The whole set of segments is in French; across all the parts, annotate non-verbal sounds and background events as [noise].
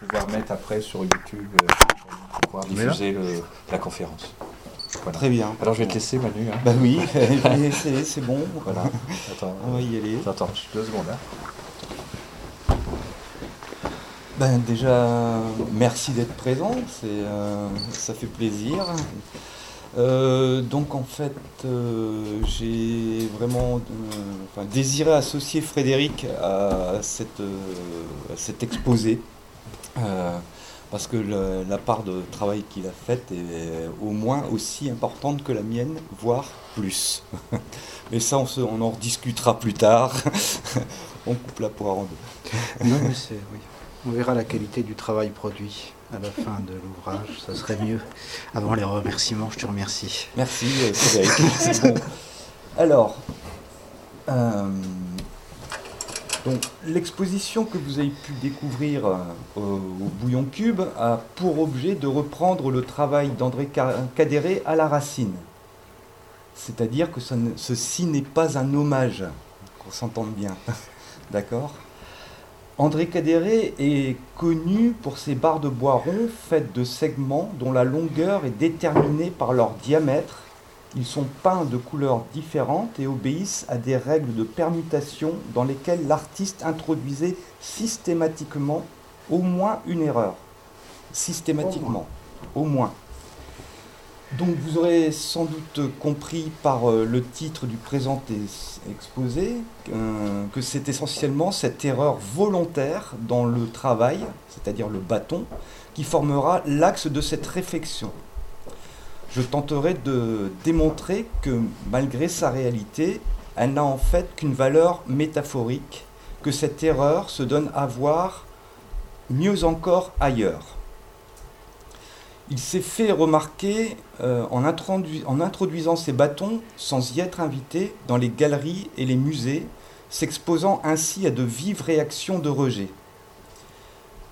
pouvoir mettre après sur YouTube euh, pour pouvoir diffuser le- la conférence. Voilà. Très bien. Alors je vais te laisser Manu. hein. Bah oui, [laughs] c'est c'est bon. Voilà. Attends, On va y aller. attends, attends, deux secondes. hein. Ben déjà, merci d'être présent, c'est, euh, ça fait plaisir. Euh, donc en fait, euh, j'ai vraiment euh, enfin, désiré associer Frédéric à, cette, euh, à cet exposé, euh, parce que le- la part de travail qu'il a faite est au moins aussi importante que la mienne, voire plus. [laughs] Mais ça, on, se- on en rediscutera plus tard. [laughs] on coupe la poire en deux. Non, mais c'est, oui. On verra la qualité du travail produit à la fin de l'ouvrage. Ça serait mieux. Avant les remerciements, je te remercie. Merci euh. [laughs] Alors, euh, l'exposition que vous avez pu découvrir euh, au, Bouillon Cube a pour objet de reprendre le travail d'André Ca- Cadéré à la racine. C'est-à-dire que ceci n'est pas un hommage, qu'on s'entende bien. [laughs] D'accord? André Cadéré est connu pour ses barres de bois ronds faites de segments dont la longueur est déterminée par leur diamètre. Ils sont peints de couleurs différentes et obéissent à des règles de permutation dans lesquelles l'artiste introduisait systématiquement au moins une erreur. Systématiquement. Au moins. Donc vous aurez sans doute compris par euh, le titre du présent exposé euh, que c'est essentiellement cette erreur volontaire dans le travail, c'est-à-dire le bâton, qui formera l'axe de cette réflexion. Je tenterai de démontrer que malgré sa réalité, elle n'a en fait qu'une valeur métaphorique, que cette erreur se donne à voir mieux encore ailleurs. Il s'est fait remarquer euh, en, introdu- en introduisant ses bâtons sans y être invité dans les galeries et les musées, s'exposant ainsi à de vives réactions de rejet.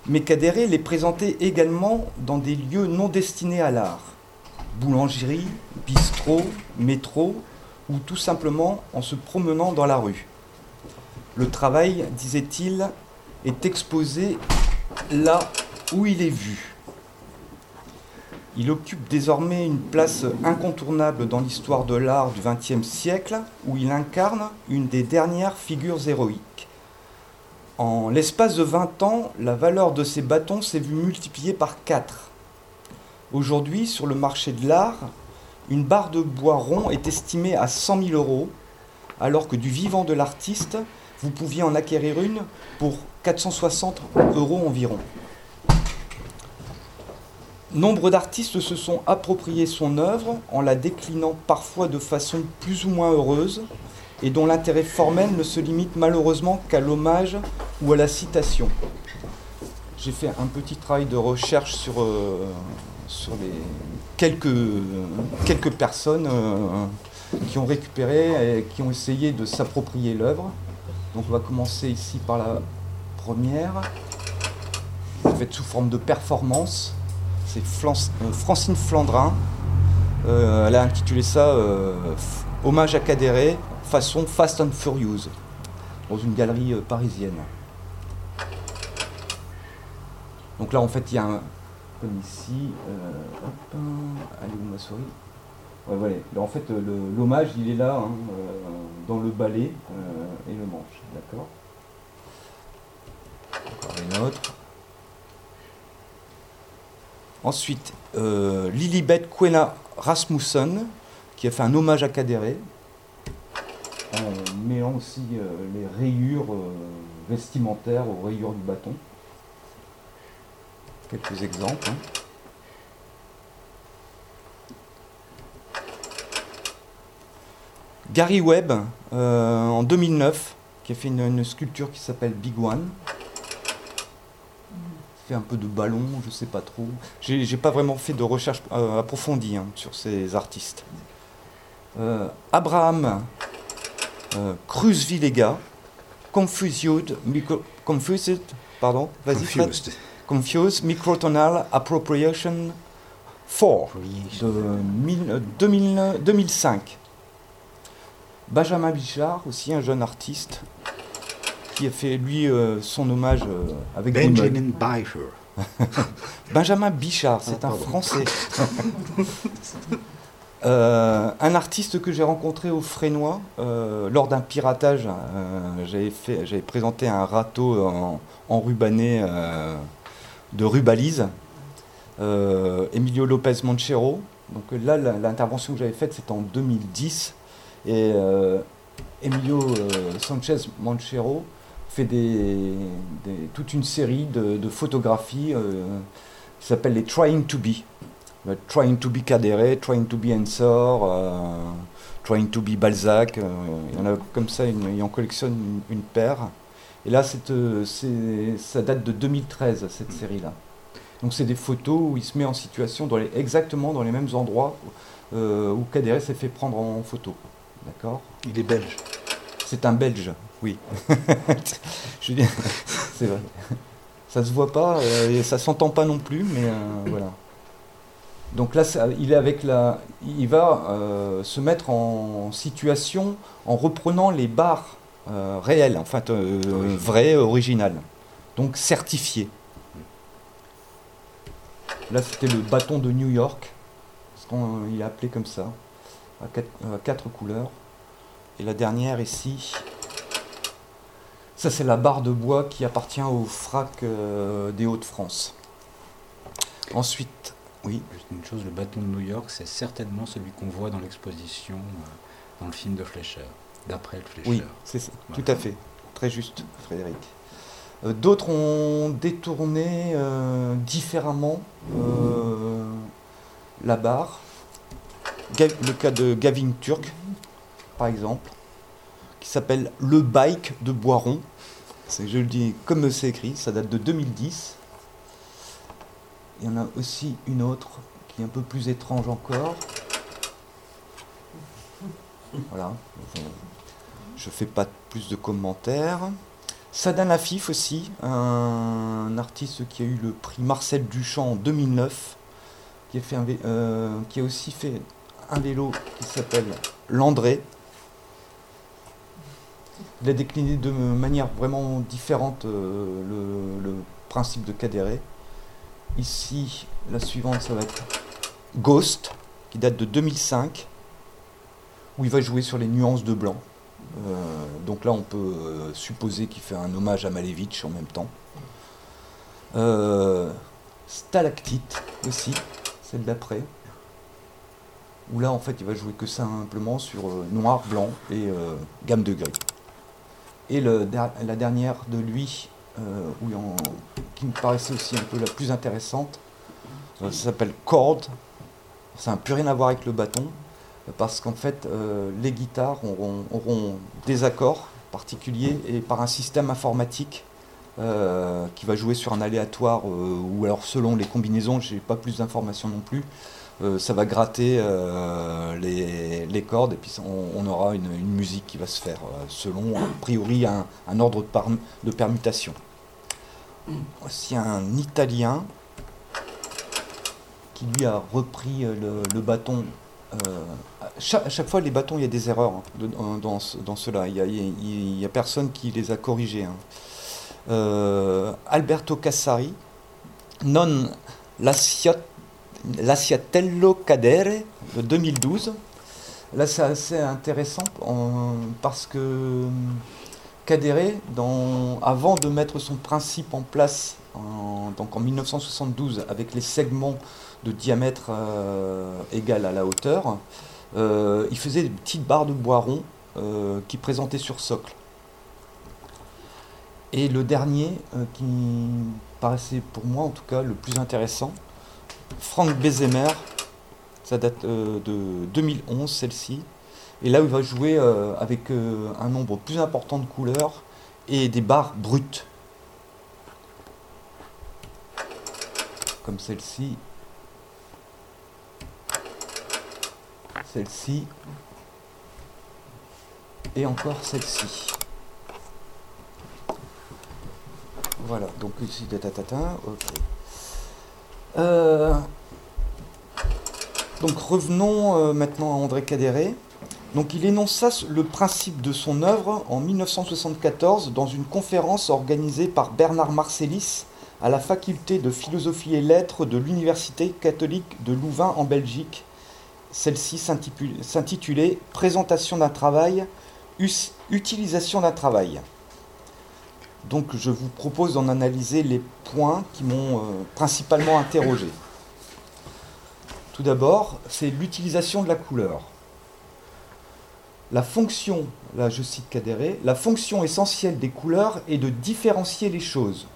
Mais Cadéré les présentait également dans des lieux non destinés à l'art, boulangerie, bistrot, métro, ou tout simplement en se promenant dans la rue. Le travail, disait-il, est exposé là où il est vu. Il occupe désormais une place incontournable dans l'histoire de l'art du XXe siècle, où il incarne une des dernières figures héroïques. En l'espace de 20 ans, la valeur de ces bâtons s'est vue multipliée par 4. Aujourd'hui, sur le marché de l'art, une barre de bois rond est estimée à 100 000 euros, alors que du vivant de l'artiste, vous pouviez en acquérir une pour 460 euros environ. Nombre d'artistes se sont appropriés son œuvre en la déclinant parfois de façon plus ou moins heureuse et dont l'intérêt formel ne se limite malheureusement qu'à l'hommage ou à la citation. J'ai fait un petit travail de recherche sur, euh, sur les quelques, personnes euh, qui ont récupéré et qui ont essayé de s'approprier l'œuvre. Donc on va commencer ici par la première, faite sous forme de performance c'est euh, Francine Flandrin. Euh, elle a intitulé ça Hommage à Cadéré, façon Fast and Furious, dans une galerie parisienne. Donc là, en fait, il y a un. Comme ici. euh, hop, elle est où ma souris Ouais, voilà. Là, en fait, l'hommage, il est là, hein, euh, dans le balai euh, et le manche. D'accord Encore une autre. Ensuite, euh, Lilibet Quena Rasmussen, qui a fait un hommage à Cadéré, en mêlant aussi les rayures vestimentaires aux rayures du bâton. Quelques exemples. hein. Gary Webb, euh, en 2009, qui a fait une, une sculpture qui s'appelle Big One fait un peu de ballon, je sais pas trop. J'ai pas vraiment fait de recherche euh, approfondie hein, sur ces artistes. Euh, Abraham Cruz Villega, Confused, pardon, vas-y. Confused. Confused Microtonal Appropriation 4 de mille- euh, 2000 2005. Benjamin Bichard, aussi un jeune artiste, qui a fait lui euh, son hommage euh, avec. Benjamin Beicher. [laughs] Benjamin Bichard, c'est un Français. [laughs] Euh, un artiste que j'ai rencontré au Frénois lors d'un piratage. j'avais, j'avais présenté un râteau en, en rubané de Rubalise. Emilio Lopez Manchero. Donc là, l'intervention que j'avais faite, c'était en 2010. Et Emilio Sanchez Manchero fait toute une série de, photographies euh, qui s'appellent les Trying to Be. trying to be Cadere, Trying to be Ensor, euh, Trying to be Balzac. Euh, il y en a comme ça, il en collectionne une, paire. Et là, ça date de 2013, cette série-là. Donc c'est des photos où il se met en situation dans les, exactement dans les mêmes endroits où Cadere s'est fait prendre en photo. D'accord? Il est belge. C'est un Belge. Oui. [laughs] [laughs] c'est vrai. Ça se voit pas euh, et ça s'entend pas non plus, mais euh, voilà. Donc là, il est avec la, il va euh, se mettre en situation en reprenant les barres réelles, en fait, vraies, originales, donc certifiées. Là, c'était le bâton de New York, ce qu'on il est appelé comme ça, à quatre couleurs. Et la dernière ici, ça, c'est la barre de bois qui appartient au FRAC euh, des Hauts-de-France. Ensuite, oui. Juste une chose, le bâton de New York, c'est certainement celui qu'on voit dans l'exposition, euh, dans le film de Fleischer, d'après le Fleischer. Oui, c'est ça, tout à fait. Très juste, Frédéric. Euh, d'autres ont détourné différemment la barre. Le cas de Gavin Turk, par exemple qui s'appelle Le Bike de Boiron. Je le dis comme c'est écrit, ça date de 2010. Il y en a aussi une autre qui est un peu plus étrange encore. Voilà. Je fais pas plus de commentaires. Sadan Afif aussi, un artiste qui a eu le prix Marcel Duchamp en 2009, qui a, fait euh, qui a aussi fait un vélo qui s'appelle Landré, il a décliné de manière vraiment différente euh, le, principe de Cadéré. Ici, la suivante, ça va être Ghost, qui date de 2005, où il va jouer sur les nuances de blanc. Euh, donc là, on peut euh, supposer qu'il fait un hommage à Malevich en même temps. Stalactite aussi, celle d'après. Où là, en fait, il va jouer que simplement sur noir, blanc et gamme de gris. Et la dernière de lui, euh, qui me paraissait aussi un peu la plus intéressante, euh, ça s'appelle Chord. Ça n'a plus rien à voir avec le bâton, parce qu'en fait, euh, les guitares auront, des accords particuliers et par un système informatique qui va jouer sur un aléatoire, ou alors selon les combinaisons, je n'ai pas plus d'informations non plus, euh, ça va gratter euh, les, cordes et puis on, aura une, musique qui va se faire euh, selon, a priori, un, ordre de, permutation. Voici un Italien qui lui a repris le, bâton. À chaque, fois, les bâtons, il y a des erreurs hein, dans, cela. Il n'y a, personne qui les a corrigés. Hein. Alberto Cassari, non Lasciat L'Assiatello Cadere de 2012. Là, c'est assez intéressant parce que Cadere, avant de mettre son principe en place, donc en 1972, avec les segments de diamètre euh, égal à la hauteur, euh, il faisait des petites barres de bois rond euh, qui présentaient sur socle. Et le dernier, qui paraissait pour moi en tout cas le plus intéressant, Frank Bezemer, ça date de 2011 celle-ci. Et là, il va jouer avec un nombre plus important de couleurs et des barres brutes. Comme celle-ci. Celle-ci. Et encore celle-ci. Voilà, donc ici, tatatatin, ok. Euh, donc revenons euh, maintenant à André Cadéré. Donc il énonça le principe de son œuvre en 1974 dans une conférence organisée par Bernard Marcellis à la faculté de philosophie et lettres de l'Université catholique de Louvain en Belgique. Celle-ci s'intitulait Présentation d'un travail, utilisation d'un travail. Donc je vous propose d'en analyser les points qui m'ont euh, principalement interrogé. Tout d'abord, c'est l'utilisation de la couleur. La fonction, là je cite Cadéré, la fonction essentielle des couleurs est de différencier les choses.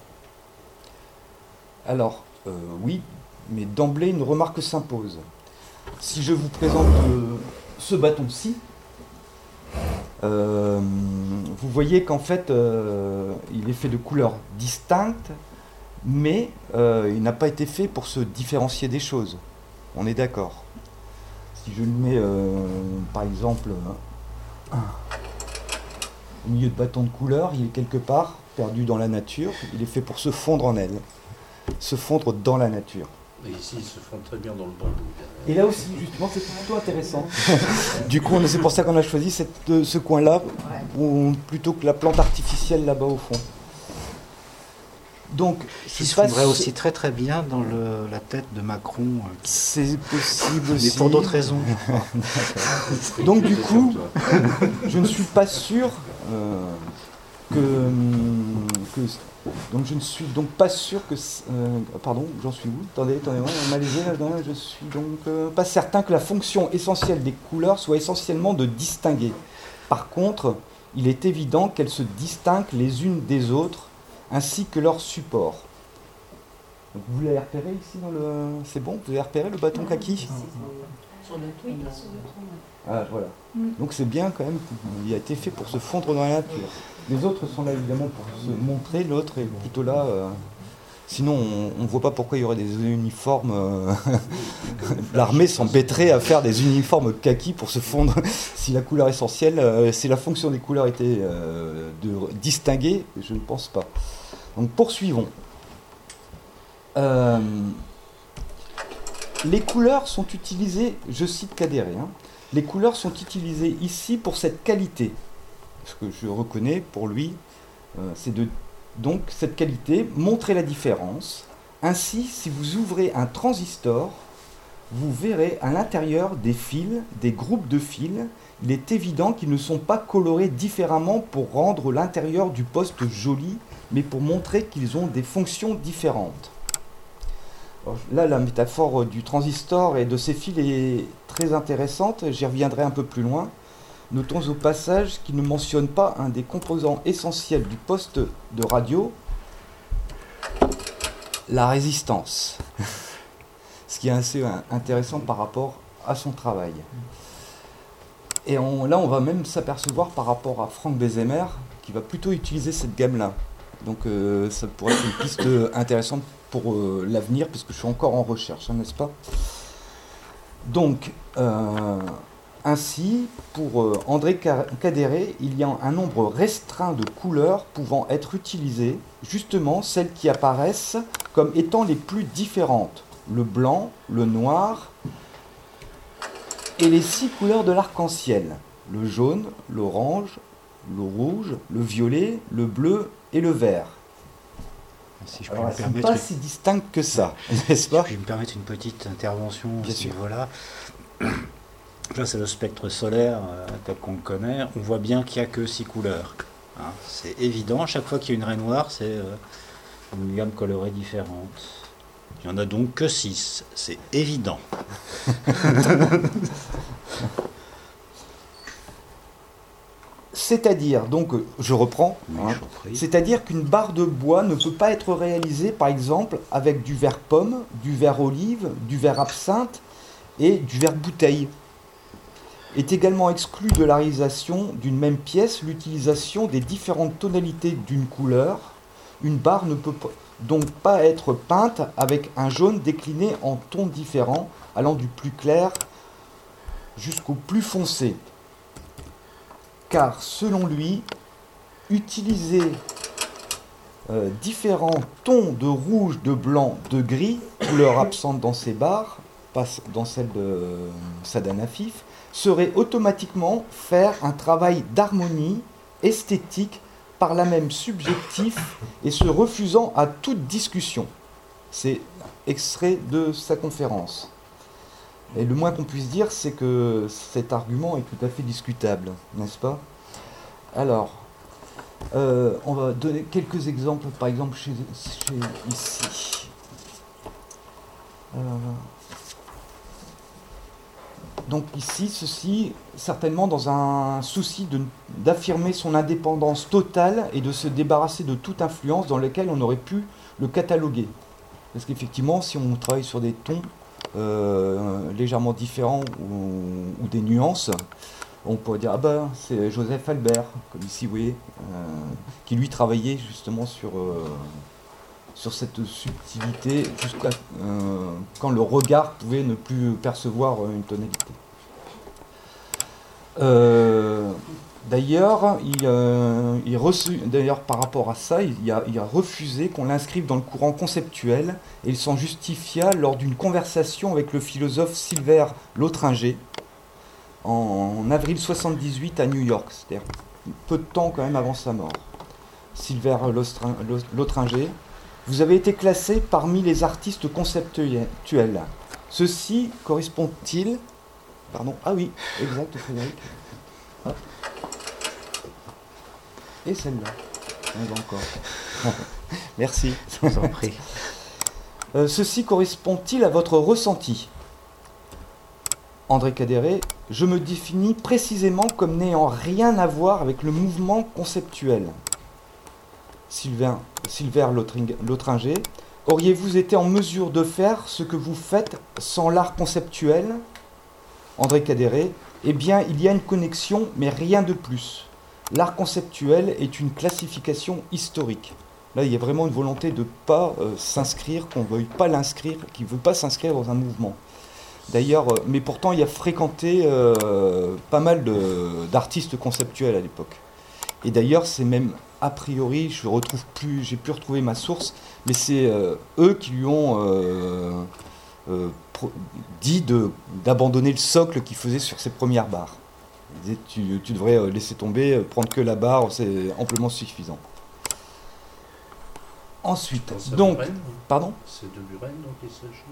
Alors, euh, oui, mais d'emblée, une remarque s'impose. Si je vous présente euh, ce bâton-ci, euh, vous voyez qu'en fait, il est fait de couleurs distinctes, mais il n'a pas été fait pour se différencier des choses. On est d'accord. Si je le mets, par exemple, au milieu de bâton de couleur, il est quelque part perdu dans la nature, il est fait pour se fondre en elle se fondre dans la nature. Mais ici, ils se font très bien dans le bambou. Et là aussi, justement, c'est plutôt intéressant. [laughs] du coup, c'est pour ça qu'on a choisi cette, ce coin-là, plutôt que la plante artificielle là-bas au fond. Donc, il se fondrait aussi très très bien dans le, la tête de Macron. Euh, c'est possible aussi. Mais pour d'autres raisons. [laughs] Donc du coup, je ne suis pas sûr euh, que, que donc je ne suis donc pas sûr que... Euh, pardon, j'en suis où? Attendez, attendez, malaisé, je suis donc euh, pas certain que la fonction essentielle des couleurs soit essentiellement de distinguer. Par contre, il est évident qu'elles se distinguent les unes des autres, ainsi que leur support. vous l'avez repéré ici dans le... C'est bon? Vous avez repéré le bâton kaki? Sur le Ah, voilà. Donc c'est bien quand même, il a été fait pour se fondre dans la nature. Les autres sont là évidemment pour se montrer, l'autre est plutôt là. Euh, sinon, on ne voit pas pourquoi il y aurait des uniformes. Euh, [laughs] l'armée s'embêterait à faire des uniformes kaki pour se fondre. [laughs] si la couleur essentielle, euh, si la fonction des couleurs était de distinguer, je ne pense pas. Donc poursuivons. les couleurs sont utilisées, je cite Cadéré, hein, les couleurs sont utilisées ici pour cette qualité ce que je reconnais pour lui, euh, c'est de donc cette qualité, montrer la différence. Ainsi, si vous ouvrez un transistor, vous verrez à l'intérieur des fils, des groupes de fils, il est évident qu'ils ne sont pas colorés différemment pour rendre l'intérieur du poste joli, mais pour montrer qu'ils ont des fonctions différentes. Là, la métaphore du transistor et de ces fils est très intéressante, j'y reviendrai un peu plus loin. Notons au passage qu'il ne mentionne pas un des composants essentiels du poste de radio, la résistance. [laughs] Ce qui est assez intéressant par rapport à son travail. Et là, on va même s'apercevoir par rapport à Frank Bezemer, qui va plutôt utiliser cette gamme-là. Donc euh, ça pourrait être une piste intéressante pour euh, l'avenir, puisque je suis encore en recherche, hein, n'est-ce pas? Donc, euh, ainsi, pour euh, André Cadéré, il y a un nombre restreint de couleurs pouvant être utilisées, justement celles qui apparaissent comme étant les plus différentes. Le blanc, le noir et les six couleurs de l'arc-en-ciel. Le jaune, l'orange, le rouge, le violet, le bleu et le vert. Si je peux me permettre... pas si distinct que ça, [laughs] n'est-ce pas Je vais me permettre une petite intervention à ce niveau-là. [clears throat] Là, c'est le spectre solaire euh, tel qu'on le connaît. On voit bien qu'il n'y a que six couleurs. Hein. c'est évident. Chaque fois qu'il y a une raie noire, c'est euh, une gamme colorée différente. Il n'y en a donc que six. C'est évident. [laughs] C'est-à-dire, donc, je reprends, hein. c'est-à-dire qu'une barre de bois ne peut pas être réalisée, par exemple, avec du verre pomme, du verre olive, du verre absinthe et du verre bouteille. Est également exclu de la réalisation d'une même pièce l'utilisation des différentes tonalités d'une couleur. Une barre ne peut donc pas être peinte avec un jaune décliné en tons différents, allant du plus clair jusqu'au plus foncé. Car selon lui, utiliser euh, différents tons de rouge, de blanc, de gris, couleur absente dans ces barres, pas dans celle de Sadanafif, serait automatiquement faire un travail d'harmonie esthétique par là même subjectif et se refusant à toute discussion. C'est extrait de sa conférence. Et le moins qu'on puisse dire, c'est que cet argument est tout à fait discutable, n'est-ce pas? Alors, euh, on va donner quelques exemples, par exemple chez, ici. Euh, donc ici, ceci, certainement dans un souci d'affirmer son indépendance totale et de se débarrasser de toute influence dans laquelle on aurait pu le cataloguer. Parce qu'effectivement, si on travaille sur des tons légèrement différents ou, des nuances, on pourrait dire, ah ben, c'est Joseph Albert, comme ici, vous euh, qui lui travaillait justement sur, euh, sur cette subtilité, jusqu'à quand le regard pouvait ne plus percevoir une tonalité. D'ailleurs, il, d'ailleurs, par rapport à ça, il a, refusé qu'on l'inscrive dans le courant conceptuel et il s'en justifia lors d'une conversation avec le philosophe Silver Lotringer en, avril 78 à New York, c'est-à-dire peu de temps quand même avant sa mort. Silver Lotringer, vous avez été classé parmi les artistes conceptuels. Ceci correspond-il Pardon, ah oui, exact, Frédéric. Et celle-là. encore. [laughs] Merci. Je vous en prie. [laughs] Euh, ceci correspond-il à votre ressenti? André Cadéré, je me définis précisément comme n'ayant rien à voir avec le mouvement conceptuel. Sylvain, Silver Lotringer, auriez-vous été en mesure de faire ce que vous faites sans l'art conceptuel? André Cadéré, eh bien, il y a une connexion, mais rien de plus. L'art conceptuel est une classification historique. Là, il y a vraiment une volonté de ne pas euh, s'inscrire, qu'on ne veuille pas l'inscrire, qu'il ne veut pas s'inscrire dans un mouvement. D'ailleurs, euh, mais pourtant, il a fréquenté euh, pas mal d'artistes conceptuels à l'époque. Et d'ailleurs, c'est même a priori, je retrouve plus, j'ai pu retrouver ma source, mais c'est eux qui lui ont dit d'abandonner le socle qu'il faisait sur ses premières barres tu, devrais euh, laisser tomber, euh, prendre que la barre, c'est amplement suffisant. Ensuite, donc, pardon C'est de Buren donc il s'agit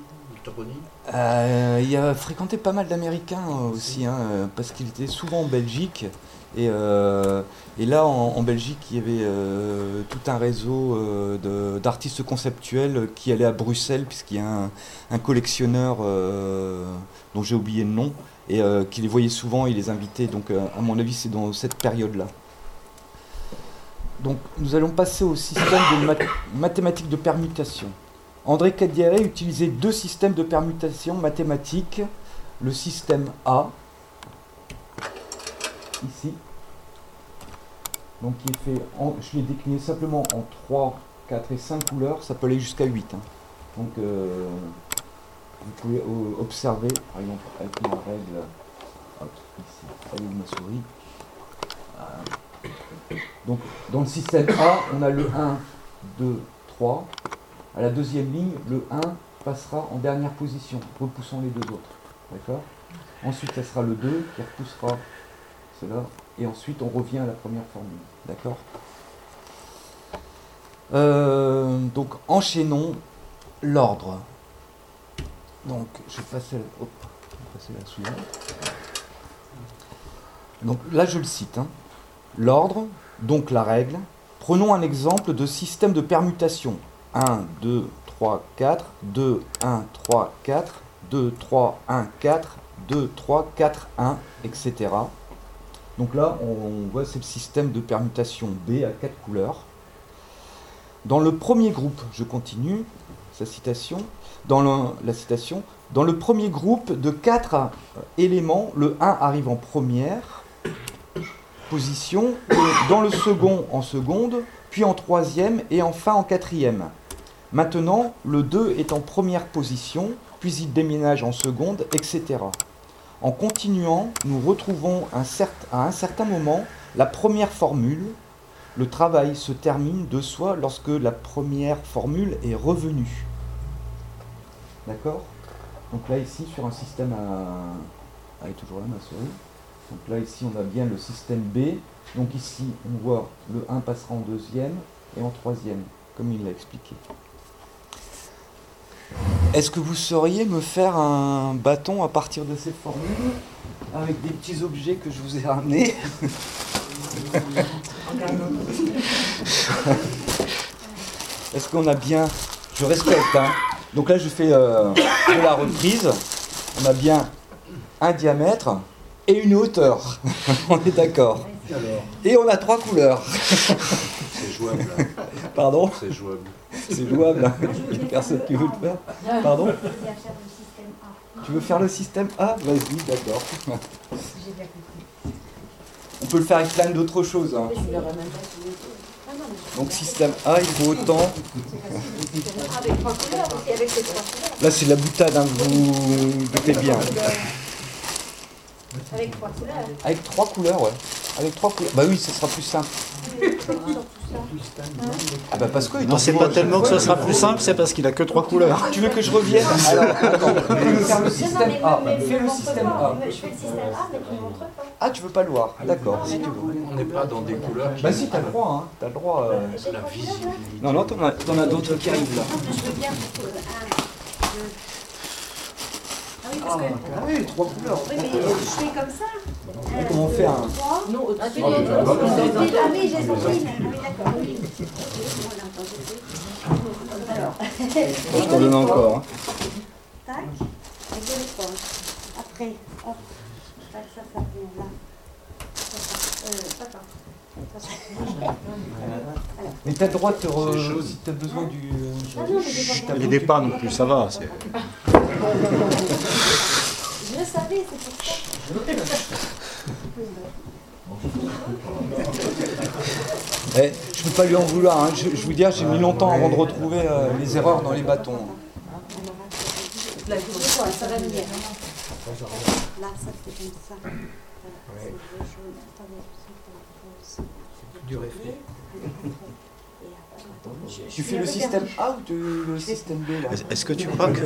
euh, Il a fréquenté pas mal d'Américains aussi, hein, parce qu'il était souvent en Belgique. Et, et là, en, Belgique, il y avait tout un réseau d'artistes conceptuels qui allaient à Bruxelles, puisqu'il y a un, un collectionneur dont j'ai oublié le nom, et euh, qui les voyait souvent, il les invitait. Donc, euh, à mon avis, c'est dans cette période-là. Donc, nous allons passer au système de mathématiques de permutation. André Cadiere utilisait deux systèmes de permutation mathématiques. Le système A, ici, donc qui est fait, je l'ai décliné simplement en 3, 4 et 5 couleurs, ça peut aller jusqu'à 8. Hein. Donc, euh, vous pouvez observer, par exemple, avec ma règle, hop, ici, ma souris. Euh, donc, dans le système A, on a le 1, 2, 3. À la deuxième ligne, le 1 passera en dernière position, repoussant les deux autres. D'accord? Ensuite, ça sera le 2 qui repoussera cela. Et ensuite, on revient à la première formule. D'accord? Euh, Donc, enchaînons l'ordre. Donc, je à la suivante. Donc là, je le cite. Hein. L'ordre, donc la règle. Prenons un exemple de système de permutation. 1, 2, 3, 4, 2, 1, 3, 4, 2, 3, 1, 4, 2, 3, 4, 1, etc. Donc là, on voit c'est le système de permutation B à 4 couleurs. Dans le premier groupe, je continue sa citation, dans la citation, dans le premier groupe de quatre éléments, le 1 arrive en première position, dans le second en seconde, puis en troisième et enfin en quatrième. Maintenant, le 2 est en première position, puis il déménage en seconde, etc. En continuant, nous retrouvons à un certain moment la première formule. Le travail se termine de soi lorsque la première formule est revenue. D'accord Donc là, ici, sur un système à. Elle est toujours là, ma souris. Donc là, ici, on a bien le système B. Donc ici, on voit le 1 passera en deuxième et en troisième, comme il l'a expliqué. Est-ce que vous sauriez me faire un bâton à partir de ces formules avec des petits objets que je vous ai ramenés? [laughs] Est-ce qu'on a bien... Je respecte, hein. Donc là, je fais euh, de la reprise. On a bien un diamètre et une hauteur. [laughs] on est d'accord. Et on a trois couleurs. C'est jouable. Pardon C'est jouable. C'est jouable. Il y a personne qui veut le faire. Pardon Tu veux faire le système A Vas-y, d'accord. On peut le faire avec plein d'autres choses. Hein. Donc système A, il faut autant. Là, c'est la boutade, hein, vous doutez bien. Avec trois couleurs. Avec trois couleurs, ouais. Avec trois couleurs. Bah oui, ce sera plus simple. [laughs] Ah bah parce que non, c'est pas tellement que ce sera plus simple, c'est parce qu'il a que trois couleurs. Tu veux que je revienne [laughs] Alors, attends, on peut faire le système A. Fais le système A. Je fais le système A, mais tu ne montres pas. Ah, tu veux pas le voir D'accord, si tu veux. On n'est pas dans des couleurs qui. Bah si, t'as le droit, hein. T'as le droit. euh. La visibilité. Non, non, t'en as, t'en as d'autres qui arrivent là. Je veux bien. Un. Ah oui, parce Ah, que. ah oui, trois couleurs. Oui, mais je fais comme ça. Un, Comment faire trois. Non, au-dessus. Ah, as Ah oui, je les ai mis. Ah oui, d'accord. oui. Alors, Je t'en donne encore. hein. tac, avec de l'éponge. Après, hop, tac, ça, ça vient là. Ça, ça, euh, ça, ça. Mais t'as le droit de te re... si t'as besoin du. Ah non, j'ai pas Les départs non plus, ça va. c'est- Je le savais, c'est pour ça. Eh, je peux pas lui en vouloir. hein. Je, je vous dis, j'ai mis longtemps avant de retrouver euh, les erreurs dans les bâtons. C'est quoi Ça va venir. Là, ça c'est comme ça. Voilà, c'est le jaune. Attendez, c'est pas rose. Du réfé. Et après, attends, je- je Tu fais le système. A ou tu- le système B là Est-ce que tu crois que.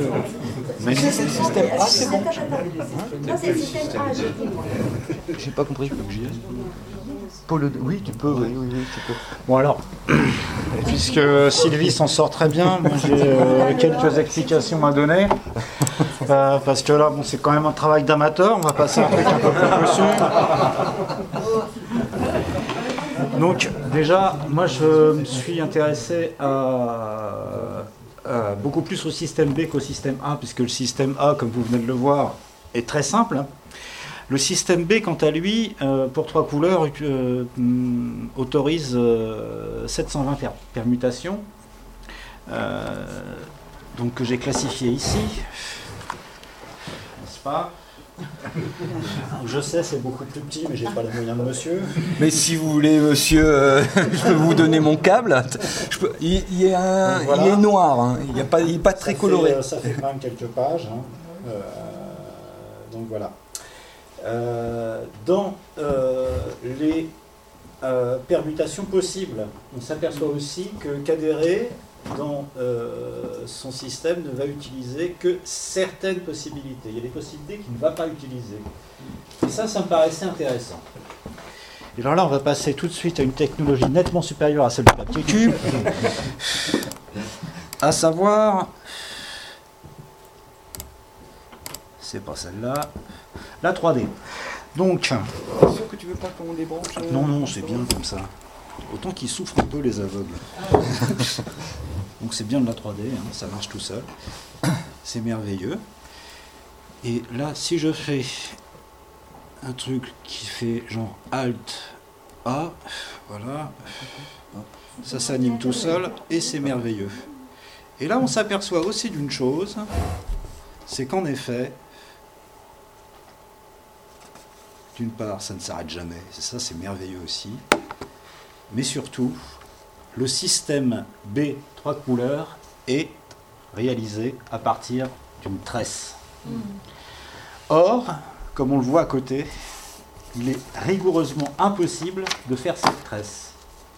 Mais- C'est le système A, c'est bon. Non, c'est le système A, j'ai dit. moi. J'ai pas compris. Paul, oui, tu peux, oui, oui, oui, tu peux. Bon alors, [clears throat] puisque Sylvie s'en sort très bien, moi j'ai euh, quelques explications à donner. Euh, parce que là, bon, c'est quand même un travail d'amateur, on va passer un truc un peu plus dessus. Donc déjà, moi je me suis intéressé à, beaucoup plus au système B qu'au système A, puisque le système A, comme vous venez de le voir, est très simple. Le système B, quant à lui, euh, pour trois couleurs, euh, hum, autorise euh, 720 per- permutations, euh, donc que j'ai classifié ici, n'est-ce pas? Je sais, c'est beaucoup plus petit, mais j'ai pas les moyens de monsieur. Mais si vous voulez, monsieur, euh, je peux vous donner mon câble. Je peux- il, il est un- Donc, voilà. il est noir, hein. il n'est pas, il est pas très Ça coloré. fait, euh, ça fait quand même quelques pages. hein. Euh, donc voilà. Euh, dans les permutations possibles, on s'aperçoit aussi que Cadéré, dans euh, son système, ne va utiliser que certaines possibilités. Il y a des possibilités qu'il ne va pas utiliser. Et ça, ça me paraissait intéressant. Et alors là, on va passer tout de suite à une technologie nettement supérieure à celle du papier cube, à savoir c'est pas celle-là, la 3D. Donc, sûr que tu veux pas qu'on débranche euh, non, non, c'est bien comme ça. Autant qu'ils souffrent un peu les aveugles. [laughs] Donc c'est bien de la 3D, hein, ça marche tout seul. [clears throat] C'est merveilleux. Et là, si je fais un truc qui fait genre Alt A, voilà, ça s'anime tout seul et c'est merveilleux. Et là, on s'aperçoit aussi d'une chose, c'est qu'en effet, d'une part, ça ne s'arrête jamais, et ça c'est merveilleux aussi, mais surtout, le système B trois couleurs est réalisé à partir d'une tresse. Or, comme on le voit à côté, il est rigoureusement impossible de faire cette tresse.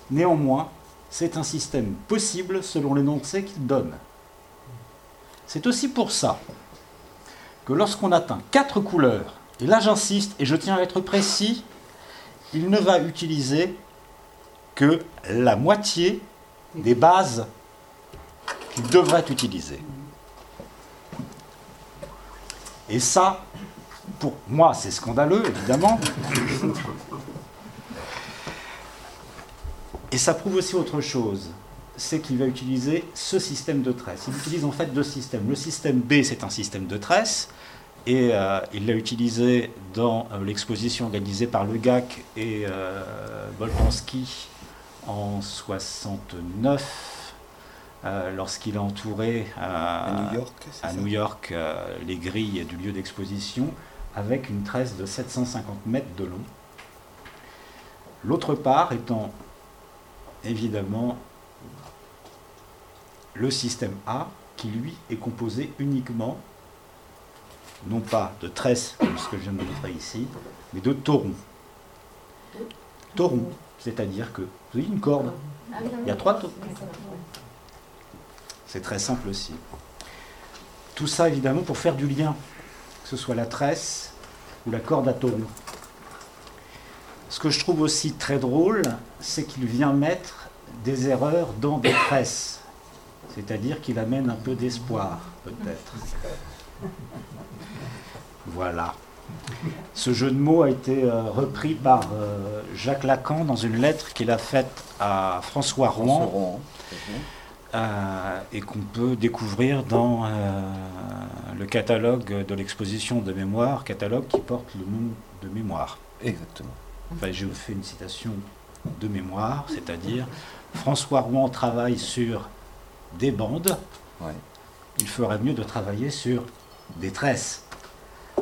Néanmoins, c'est un système possible selon l'énoncé qu'il donne. C'est aussi pour ça que lorsqu'on atteint quatre couleurs Et là j'insiste, et je tiens à être précis, il ne va utiliser que la moitié des bases qu'il devrait utiliser. Et ça, pour moi, c'est scandaleux, évidemment. Et ça prouve aussi autre chose, c'est qu'il va utiliser ce système de tresse. Il utilise en fait deux systèmes. Le système B, c'est un système de tresse, et euh, il l'a utilisé dans euh, l'exposition organisée par Le GAC et euh, en 69 lorsqu'il a entouré à New York, à New York les grilles du lieu d'exposition avec une tresse de 750 mètres de long. L'autre part étant évidemment le système A qui lui est composé uniquement non pas de tresses, comme ce que je viens de montrer ici, mais de taurons. Taurons, c'est-à-dire que, vous voyez une corde, il y a trois taurons. C'est très simple aussi. Tout ça, évidemment, pour faire du lien, que ce soit la tresse ou la corde à tauron. Ce que je trouve aussi très drôle, c'est qu'il vient mettre des erreurs dans des tresses. C'est-à-dire qu'il amène un peu d'espoir, peut-être. Voilà. Ce jeu de mots a été euh, repris par euh, Jacques Lacan dans une lettre qu'il a faite à François Rouen, euh, et qu'on peut découvrir dans le catalogue de l'exposition de mémoire, catalogue qui porte le nom de mémoire. Exactement. Enfin, j'ai fait une citation de mémoire, c'est-à-dire François Rouen travaille sur des bandes. Il ferait mieux de travailler sur des tresses.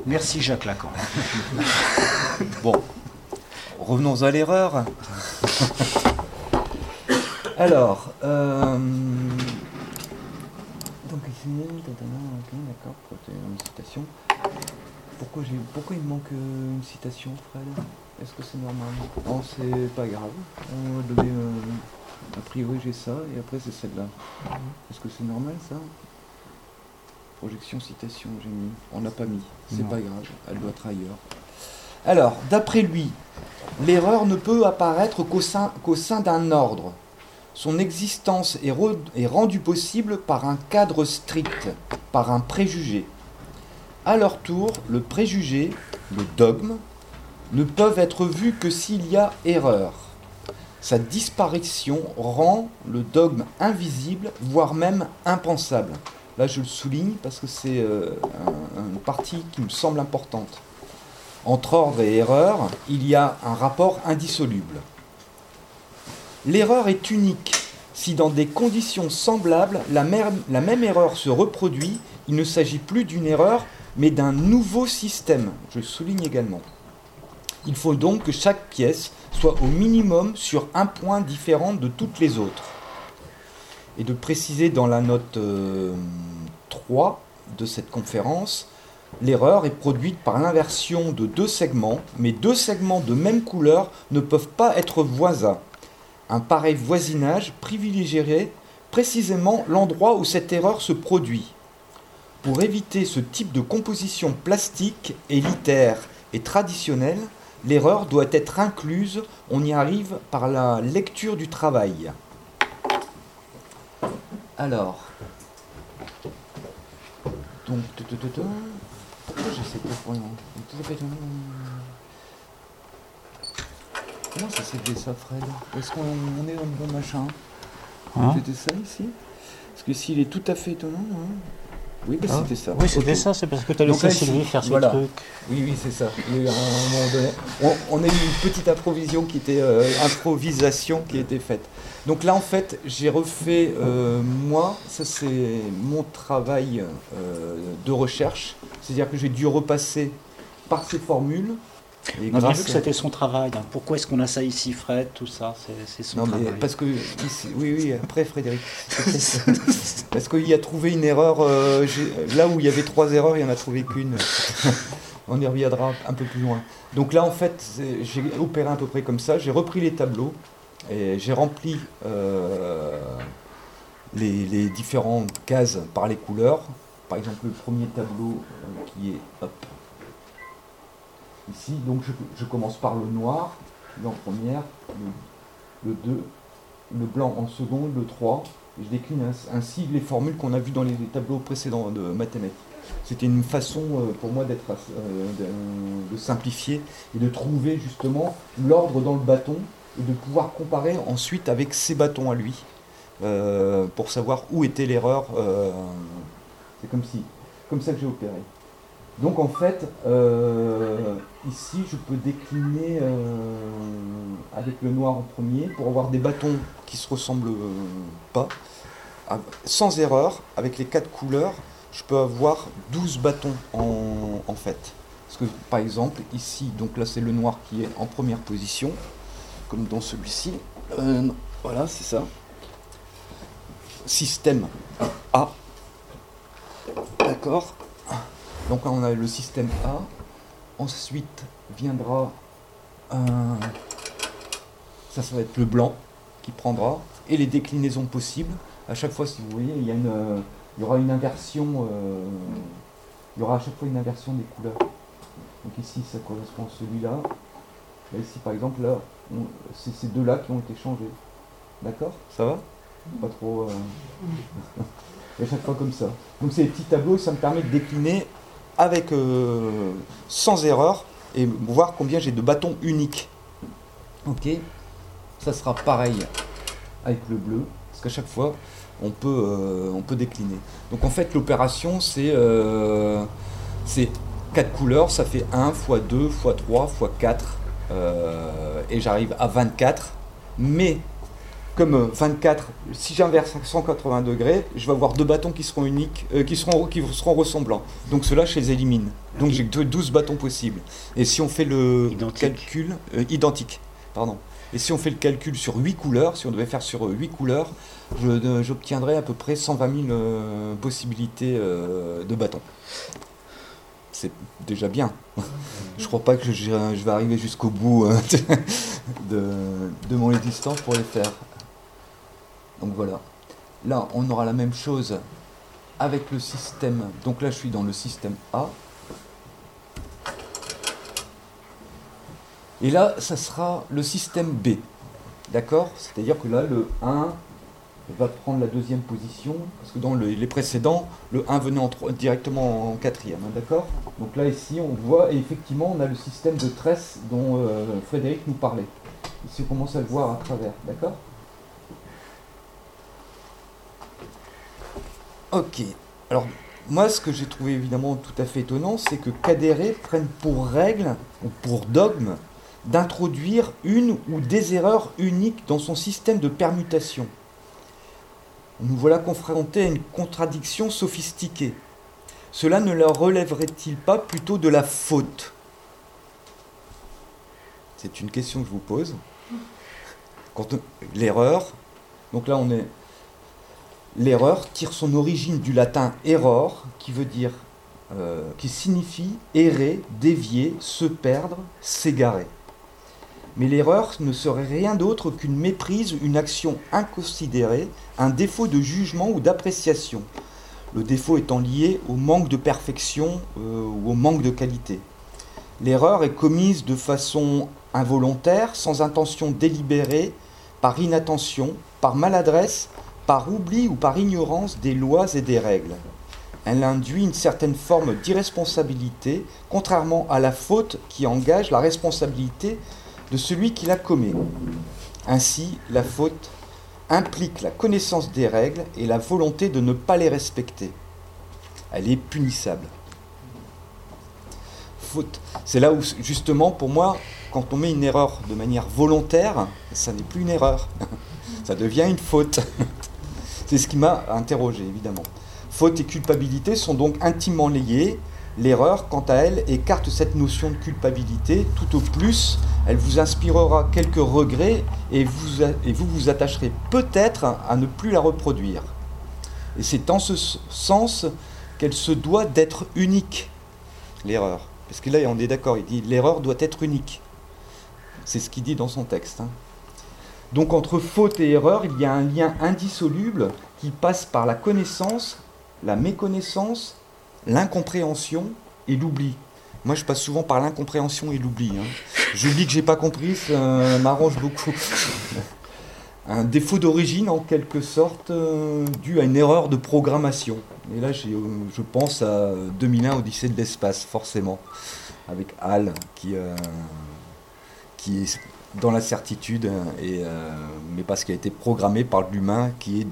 Merci Jacques Lacan. [laughs] bon, revenons à l'erreur. [laughs] Alors, euh, donc ici, d'accord, une citation. Pourquoi, pourquoi il me manque euh, une citation, Fred? Est-ce que c'est normal? Non, c'est pas grave. On va donner. Euh, a priori, j'ai ça, et après, c'est celle-là. Est-ce que c'est normal, ça? Projection, citation, j'ai mis. On n'a pas mis. C'est pas grave, elle doit être ailleurs. Alors, d'après lui, l'erreur ne peut apparaître qu'au sein, qu'au sein d'un ordre. Son existence est, rendue possible par un cadre strict, par un préjugé. À leur tour, le préjugé, le dogme, ne peuvent être vus que s'il y a erreur. Sa disparition rend le dogme invisible, voire même impensable. Là, je le souligne parce que c'est euh, une partie qui me semble importante. Entre ordre et erreur, il y a un rapport indissoluble. L'erreur est unique. Si dans des conditions semblables, la, même erreur se reproduit, il ne s'agit plus d'une erreur, mais d'un nouveau système. Je souligne également. Il faut donc que chaque pièce soit au minimum sur un point différent de toutes les autres et de préciser dans la note 3 euh, de cette conférence, l'erreur est produite par l'inversion de deux segments, mais deux segments de même couleur ne peuvent pas être voisins. Un pareil voisinage privilégierait précisément l'endroit où cette erreur se produit. Pour éviter ce type de composition plastique, élitaire et traditionnelle, l'erreur doit être incluse, on y arrive par la lecture du travail. Alors. Donc, je sais pas Comment ça s'est ça, Fred Est-ce qu'on est dans le bon machin hein C'était ça ici Parce que s'il est tout à fait étonnant. Hein oui, bah, c'était ça. Oui, c'était ça, c'est parce que tu as laissé Sylvie faire ce truc. Oui, oui, c'est ça. on, a eu une petite improvisation qui était, euh, improvisation qui était faite. Donc là, en fait, j'ai refait, euh, moi, ça c'est mon travail euh, de recherche. C'est-à-dire que j'ai dû repasser par ces formules. Et on a vu que c'était son travail. Hein. Pourquoi est-ce qu'on a ça ici, Fred Tout ça, c'est son non, travail. Mais parce que, oui, oui, après Frédéric. [laughs] parce qu'il a trouvé une erreur. Euh, là où il y avait trois erreurs, il n'y en a trouvé qu'une. on y reviendra un peu plus loin. Donc là, en fait, j'ai opéré à peu près comme ça. J'ai repris les tableaux. Et j'ai rempli euh, les, différentes cases par les couleurs. Par exemple, le premier tableau euh, qui est Ici, donc je, commence par le noir, en première, le, 2, le blanc en seconde, le 3, et je décline ainsi les formules qu'on a vues dans les tableaux précédents de mathématiques. C'était une façon euh, pour moi d'être euh, de, simplifier et de trouver justement l'ordre dans le bâton et de pouvoir comparer ensuite avec ses bâtons à lui euh, pour savoir où était l'erreur. C'est comme si, comme ça que j'ai opéré. Donc en fait, ici je peux décliner avec le noir en premier pour avoir des bâtons qui se ressemblent pas, sans erreur, avec les quatre couleurs je peux avoir 12 bâtons en, fait. Parce que par exemple, ici, donc là c'est le noir qui est en première position, comme dans celui-ci. Euh, voilà, c'est ça. Système A. D'accord Donc là on a le système A. Ensuite viendra un. Ça, ça va être le blanc qui prendra. Et les déclinaisons possibles. À chaque fois, si vous voyez, il y a une il y aura une inversion, euh, il y aura à chaque fois une inversion des couleurs. Donc ici, ça correspond à celui-là. ici, par exemple, là, c'est ces deux-là qui ont été changés. D'accord? Ça va? Pas trop. Euh... [laughs] à chaque fois comme ça. Donc ces petits tableaux, ça me permet de décliner avec euh, sans erreur et voir combien j'ai de bâtons uniques. Ok Ça sera pareil avec le bleu, parce qu'à chaque fois, on peut, euh, on peut décliner. Donc en fait l'opération c'est euh, 4 couleurs, ça fait 1 x 2 x 3 x 4 et j'arrive à 24. Mais comme 24, si j'inverse à 180 degrés, je vais avoir deux bâtons qui seront uniques, euh, qui, seront, qui seront ressemblants. Donc ceux-là, je les élimine. Donc j'ai 12 bâtons possibles. Et si on fait le calcul, euh, identique, pardon. Et si on fait le calcul sur 8 couleurs, si on devait faire sur 8 couleurs, j'obtiendrais à peu près 120 000 euh, possibilités euh, de bâtons. C'est déjà bien. [laughs] Je crois pas que je, vais arriver jusqu'au bout [laughs] euh, de, mon existence pour les faire. Donc voilà. Là, on aura la même chose avec le système. Donc là, je suis dans le système A. Et là, ça sera le système B. D'accord? C'est-à-dire que là, le 1 va prendre la deuxième position, parce que dans les précédents, le 1 venait directement en quatrième. Hein, d'accord? Donc là, ici, on voit, et effectivement, on a le système de tresse dont euh, Frédéric nous parlait. Ici, on commence à le voir à travers. D'accord? Ok. Alors, moi, ce que j'ai trouvé évidemment tout à fait étonnant, c'est que Cadéré prenne pour règle, ou pour dogme, d'introduire une ou des erreurs uniques dans son système de permutation. Nous voilà confrontés à une contradiction sophistiquée. Cela ne leur relèverait-il pas plutôt de la faute? C'est une question que je vous pose. L'erreur, donc là on est l'erreur tire son origine du latin error, qui veut dire, euh, signifie errer, dévier, se perdre, s'égarer. Mais l'erreur ne serait rien d'autre qu'une méprise, une action inconsidérée, un défaut de jugement ou d'appréciation. Le défaut étant lié au manque de perfection euh, ou au manque de qualité. L'erreur est commise de façon involontaire, sans intention délibérée, par inattention, par maladresse, par oubli ou par ignorance des lois et des règles. Elle induit une certaine forme d'irresponsabilité, contrairement à la faute qui engage la responsabilité de celui qui la commet. Ainsi, la faute implique la connaissance des règles et la volonté de ne pas les respecter. Elle est punissable. Faute. C'est là où, justement, pour moi, quand on met une erreur de manière volontaire, ça n'est plus une erreur. [laughs] Ça devient une faute. [laughs] C'est ce qui m'a interrogé, évidemment. Faute et culpabilité sont donc intimement liées. L'erreur, quant à elle, écarte cette notion de culpabilité. Tout au plus, elle vous inspirera quelques regrets et vous vous attacherez peut-être à ne plus la reproduire. Et c'est en ce sens qu'elle se doit d'être unique, l'erreur. Parce que là, on est d'accord, il dit l'erreur doit être unique. C'est ce qu'il dit dans son texte. Hein. Donc entre faute et erreur, il y a un lien indissoluble qui passe par la connaissance, la méconnaissance l'incompréhension et l'oubli. Moi, je passe souvent par l'incompréhension et l'oubli. Hein. J'oublie que j'ai pas compris, ça m'arrange beaucoup. [laughs] Un défaut d'origine, en quelque sorte, euh, dû à une erreur de programmation. Et là, euh, je pense à 2001, Odyssée de l'espace, forcément, avec Hal, qui, euh, qui dans la certitude, et, mais parce qu'il a été programmé par l'humain qui, est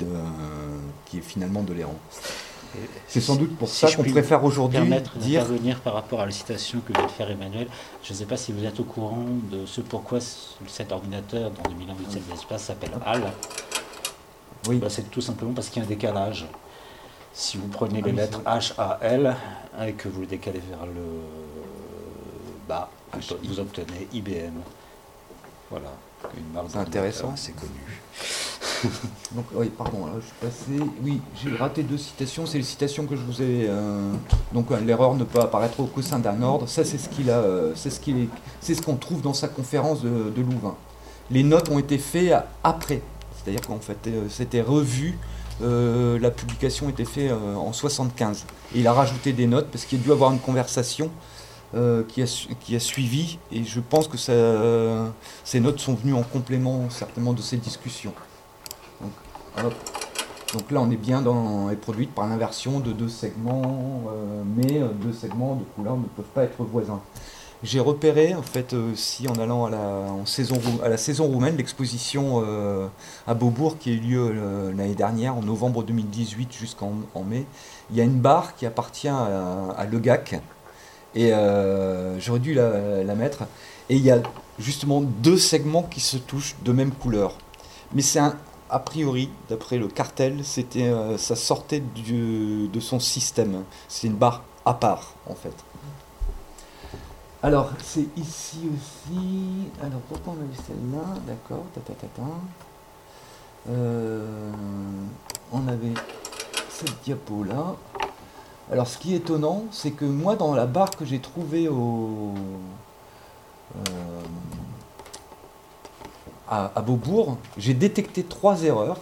qui est finalement de l'errant. C'est sans doute pour ça qu'on préfère aujourd'hui dire. d'intervenir par rapport à la citation que vient de faire Emmanuel. Je ne sais pas si vous êtes au courant de ce pourquoi cet ordinateur dans 2001 de l'espace s'appelle HAL. Oui. Bah, c'est tout simplement parce qu'il y a un décalage. Si vous prenez ah les lettres H, A, L et que vous le décalez vers le bas, vous obtenez IBM. Voilà, une marque intéressant, c'est connu. [laughs] Donc, oui, pardon, là, je suis passé. Oui, j'ai raté deux citations. C'est les citations que je vous ai. Euh, donc, euh, l'erreur ne peut apparaître qu'au sein d'un ordre. Ça, c'est ce qu'il a. Euh, c'est ce qu'il c'est ce qu'on trouve dans sa conférence de, Louvain. Les notes ont été faites après. C'est-à-dire qu'en fait, c'était revu. la publication était faite en 75. Et il a rajouté des notes parce qu'il a dû avoir une conversation qui, a, qui, a, suivi, et je pense que ces notes sont venues en complément certainement de ces discussions. Donc là, on est bien dans, est produite par l'inversion de deux segments, euh, mais euh, deux segments de couleurs ne peuvent pas être voisins. J'ai repéré, en fait, aussi en allant à la, saison, à la saison roumaine, l'exposition euh, à Beaubourg qui a eu lieu l'année dernière, en novembre 2018 jusqu'en mai, il y a une barre qui appartient à, à Legac, et j'aurais dû la, mettre, et il y a justement deux segments qui se touchent de même couleur. Mais c'est un, a priori, d'après le cartel, c'était, euh, ça sortait de son système. C'est une barre à part, en fait. Alors, c'est ici aussi. Alors, pourquoi on avait celle-là? D'accord, ta, ta, ta, euh, on avait cette diapo-là. Alors, ce qui est étonnant, c'est que moi, dans la barre que j'ai trouvée au. Euh, à, Beaubourg, j'ai détecté trois erreurs.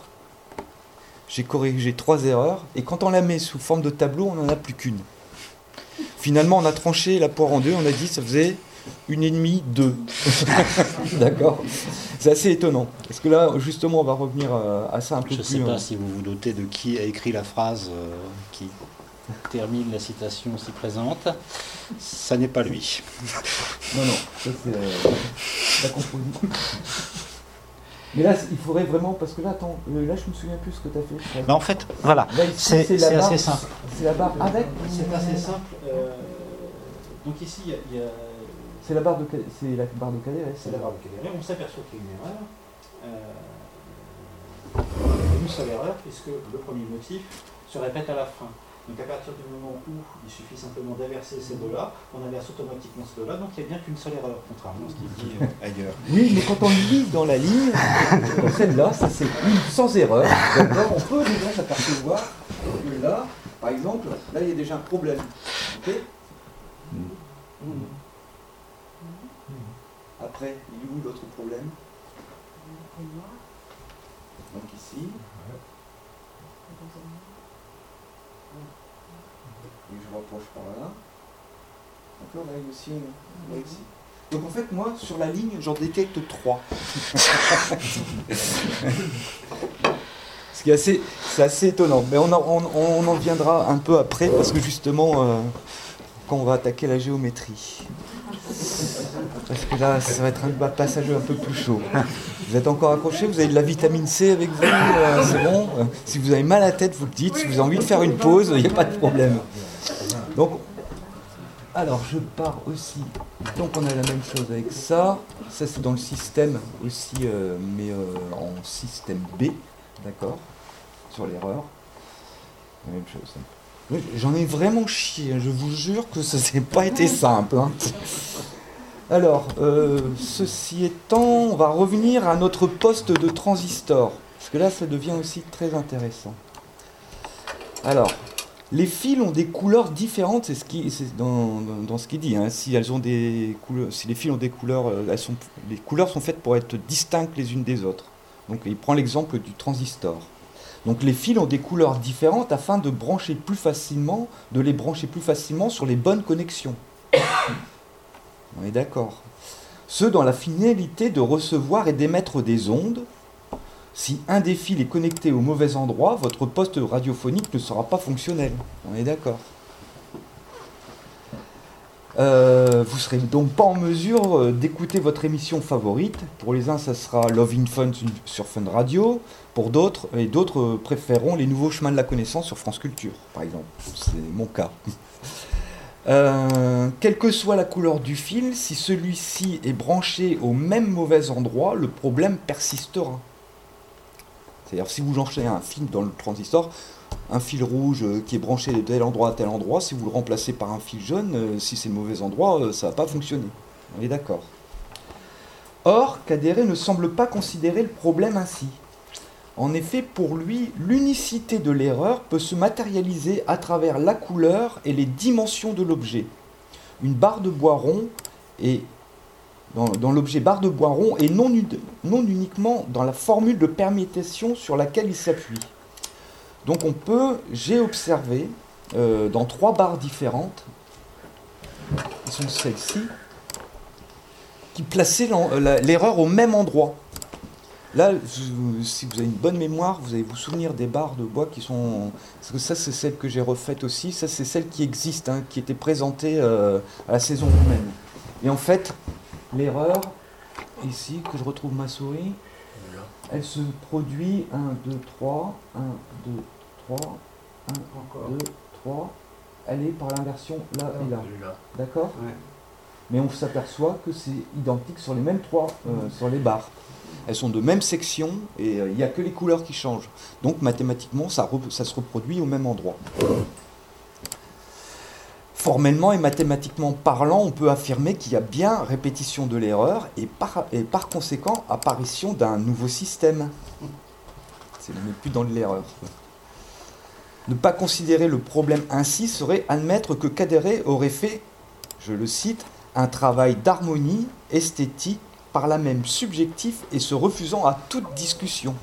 J'ai corrigé trois erreurs. Et quand on la met sous forme de tableau, on n'en a plus qu'une. Finalement, on a tranché la poire en deux. On a dit ça faisait une et demie, deux. [laughs] D'accord C'est assez étonnant. Parce que là, justement, on va revenir euh, à ça un peu Je plus. Je ne sais pas euh, si vous vous doutez de qui a écrit la phrase euh, qui termine la citation si présente. Ça n'est pas lui. non, non, ça c'est la composition. Mais là, il faudrait vraiment, parce que là, attends, euh, là, je me souviens plus ce que tu as fait. Mais en fait, voilà, c'est assez simple. C'est la barre avec C'est assez simple. Euh, donc ici, il y a. C'est la barre de c'est la barre de. C'est la barre de Cadéré. On s'aperçoit qu'il y a une erreur. Euh, une seule erreur, puisque le premier motif se répète à la fin. Donc à partir du moment où il suffit simplement d'inverser ces deux-là, on inverse automatiquement ces deux-là, donc il n'y a bien qu'une seule erreur, contrairement à ce qui est dit euh, ailleurs. Oui, mais quand on lit dans la ligne, celle-là, ça c'est sans erreur. D'accord on peut déjà s'apercevoir que là, par exemple, là il y a déjà un problème. Après, il est où l'autre problème? Donc ici. Et je rapproche par là. D'accord, là aussi, là ici. Donc en fait, moi, sur la ligne, j'en détecte trois. [laughs] Ce qui est assez, c'est assez étonnant. Mais on, on, en viendra un peu après, parce que justement, euh, quand on va attaquer la géométrie. Parce que là, ça va être un passage un peu plus chaud. Vous êtes encore accroché Vous avez de la vitamine C avec vous euh, C'est bon? Si vous avez mal à la tête, vous le dites. Si vous avez envie de faire une pause, il n'y a pas de problème. Donc, alors je pars aussi. Donc on a la même chose avec ça. Ça c'est dans le système aussi, euh, mais euh, en système B, d'accord, sur l'erreur. La même chose. J'en ai vraiment chié. Hein. Je vous jure que ça n'a pas été simple. Hein. Alors, euh, ceci étant, on va revenir à notre poste de transistor. Parce que là, ça devient aussi très intéressant. Alors, les fils ont des couleurs différentes, c'est ce qui, dans, ce qu'il dit. Hein. Si ont des couleurs, les fils ont des couleurs, euh, sont, les couleurs sont faites pour être distinctes les unes des autres. Donc il prend l'exemple du transistor. Donc les fils ont des couleurs différentes afin de brancher plus facilement, de les brancher plus facilement sur les bonnes connexions. [coughs] On est d'accord. Ce dans la finalité de recevoir et d'émettre des ondes. Si un des fils est connecté au mauvais endroit, votre poste radiophonique ne sera pas fonctionnel. On est d'accord. Euh, vous serez donc pas en mesure euh, d'écouter votre émission favorite. Pour les uns, ça sera Love in Fun sur Fun Radio. Pour d'autres, et d'autres euh, préféreront les nouveaux chemins de la connaissance sur France Culture, par exemple. C'est mon cas. [laughs] quelle que soit la couleur du fil, si celui-ci est branché au même mauvais endroit, le problème persistera. C'est-à-dire si vous lancez un fil dans le transistor, un fil rouge euh, qui est branché de tel endroit à tel endroit, si vous le remplacez par un fil jaune, euh, si c'est le mauvais endroit, euh, ça ne va pas fonctionner. On est d'accord. Or, Kadere ne semble pas considérer le problème ainsi. En effet, pour lui, l'unicité de l'erreur peut se matérialiser à travers la couleur et les dimensions de l'objet. Une barre de bois rond est dans, l'objet barre de bois rond et non, non uniquement dans la formule de permutation sur laquelle il s'appuie. Donc on peut, j'ai observé euh, dans trois barres différentes, qui sont celles-ci, qui plaçaient euh, l'erreur au même endroit. Là, si vous avez une bonne mémoire, vous allez vous souvenir des barres de bois qui sont... Parce que ça, c'est celle que j'ai refaite aussi. Ça, c'est celle qui existe, hein, qui était présentée euh, à la saison romaine. Et en fait, l'erreur, ici, que je retrouve ma souris, elle se produit 1, 2, 3, 1, 2, 3, 1, 2, 3. Elle est par l'inversion là et là. D'accord Mais on s'aperçoit que c'est identique sur les mêmes trois, euh, sur les barres. Elles sont de même section et euh, il n'y a que les couleurs qui changent. Donc mathématiquement, ça, ça se reproduit au même endroit. Formellement et mathématiquement parlant, on peut affirmer qu'il y a bien répétition de l'erreur et par, conséquent apparition d'un nouveau système. C'est n'est plus dans l'erreur. Ne pas considérer le problème ainsi serait admettre que Kadere aurait fait, je le cite, un travail d'harmonie esthétique par là même subjectif et se refusant à toute discussion.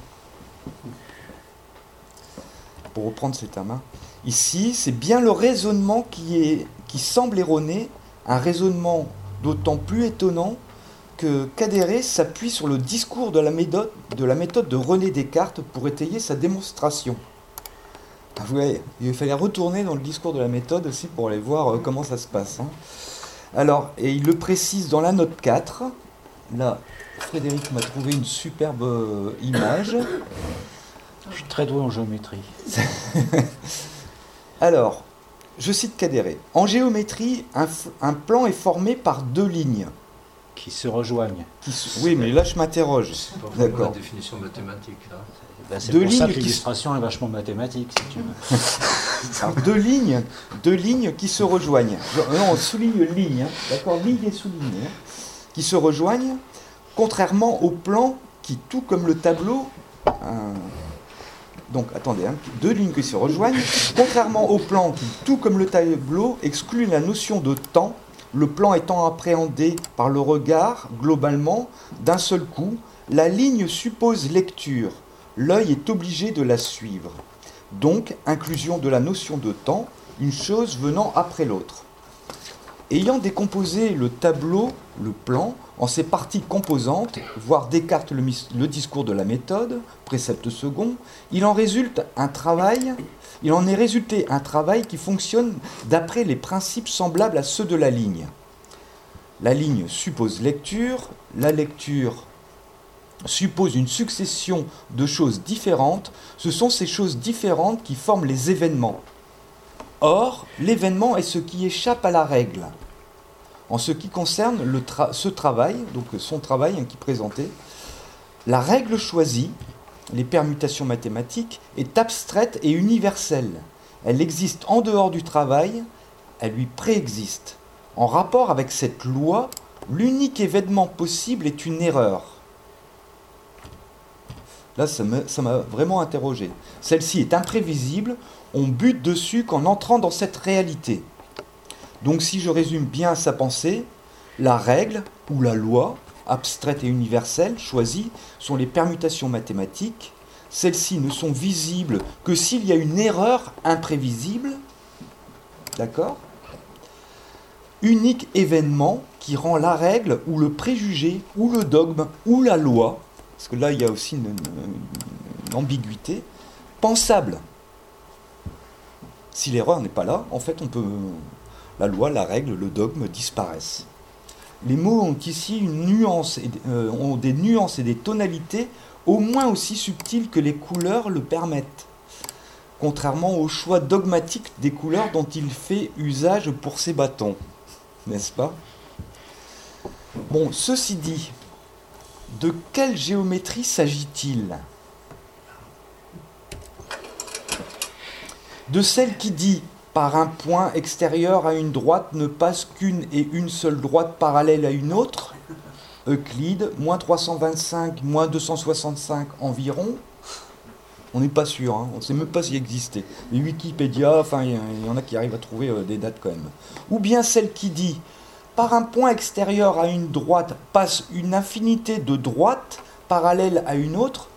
Pour reprendre cet termes, Ici, c'est bien le raisonnement qui, est, qui semble erroné, un raisonnement d'autant plus étonnant que Cadéré s'appuie sur le discours de la, méthode, de la méthode de René Descartes pour étayer sa démonstration. Ah, vous voyez, il fallait retourner dans le discours de la méthode aussi pour aller voir euh, comment ça se passe. Hein. Alors, et il le précise dans la note 4. Là, Frédéric m'a trouvé une superbe euh, image. Je suis très doué en géométrie. [laughs] Alors, je cite Cadéré. En géométrie, un, plan est formé par deux lignes. Qui se rejoignent. Oui, mais là je m'interroge. D'accord. la définition mathématique. Là. Ben, c'est pour ça que l'illustration est vachement mathématique, si tu veux. [laughs] deux lignes, deux lignes qui se rejoignent. Non, on souligne ligne, hein. d'accord, ligne et souligne, hein. qui se rejoignent, contrairement au plan qui, tout comme le tableau, donc attendez, hein, deux lignes qui se rejoignent. Contrairement au plan qui, tout comme le tableau, exclut la notion de temps, le plan étant appréhendé par le regard, globalement, d'un seul coup, la ligne suppose lecture. L'œil est obligé de la suivre. Donc, inclusion de la notion de temps, une chose venant après l'autre. Ayant décomposé le tableau, le plan, en ses parties composantes, voire Descartes le, le, discours de la méthode, précepte second, il en résulte un travail, il en est résulté un travail qui fonctionne d'après les principes semblables à ceux de la ligne. La ligne suppose lecture, la lecture suppose une succession de choses différentes, ce sont ces choses différentes qui forment les événements. Or, l'événement est ce qui échappe à la règle. En ce qui concerne ce travail, donc son travail hein, qui présentait, la règle choisie, les permutations mathématiques, est abstraite et universelle. Elle existe en dehors du travail, elle lui préexiste. En rapport avec cette loi, l'unique événement possible est une erreur. Là, ça m'a vraiment interrogé. Celle-ci est imprévisible, on bute dessus qu'en entrant dans cette réalité. Donc si je résume bien sa pensée, la règle ou la loi, abstraite et universelle, choisie, sont les permutations mathématiques. Celles-ci ne sont visibles que s'il y a une erreur imprévisible. D'accord Unique événement qui rend la règle ou le préjugé ou le dogme ou la loi, parce que là il y a aussi une, ambiguïté, pensable. Si l'erreur n'est pas là, en fait on peut la loi, la règle, le dogme disparaissent. Les mots ont ici une nuance euh, ont des nuances et des tonalités au moins aussi subtiles que les couleurs le permettent, contrairement au choix dogmatique des couleurs dont il fait usage pour ses bâtons. N'est-ce pas? Bon, ceci dit, de quelle géométrie s'agit-il? De celle qui dit par un point extérieur à une droite ne passe qu'une et une seule droite parallèle à une autre Euclide, moins 325, moins 265 environ. On n'est pas sûr, hein. on ne sait même pas s'il existait. Les Wikipédia, enfin, il y, en a qui arrivent à trouver euh, des dates quand même. Ou bien celle qui dit par un point extérieur à une droite passe une infinité de droites parallèles à une autre,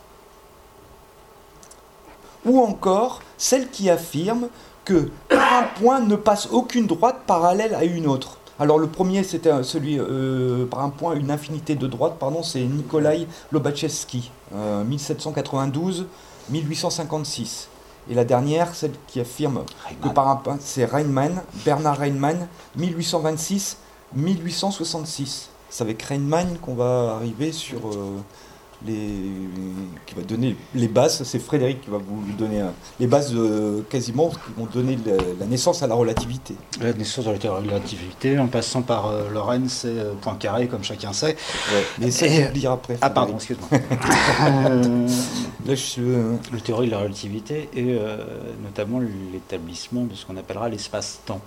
ou encore celle qui affirme que par un point ne passe aucune droite parallèle à une autre. Alors le premier, c'était celui euh, par un point, une infinité de droites, pardon, c'est Nikolai Lobachevsky, 1792-1856. Euh, Et la dernière, celle qui affirme que par un point, c'est Reinmann, Bernard Reinmann, 1826 1866. C'est avec Reinmann qu'on va arriver sur euh, les, qui va donner les bases. C'est Frédéric qui va vous donner les bases quasiment qui vont donner la, naissance à la relativité. La naissance à la relativité, en passant par euh, Lorentz et euh, Poincaré, comme chacun sait. mais ça, lire après. Ah, pardon, excuse-moi. [laughs] Le théorie de la relativité et notamment l'établissement de ce qu'on appellera l'espace-temps.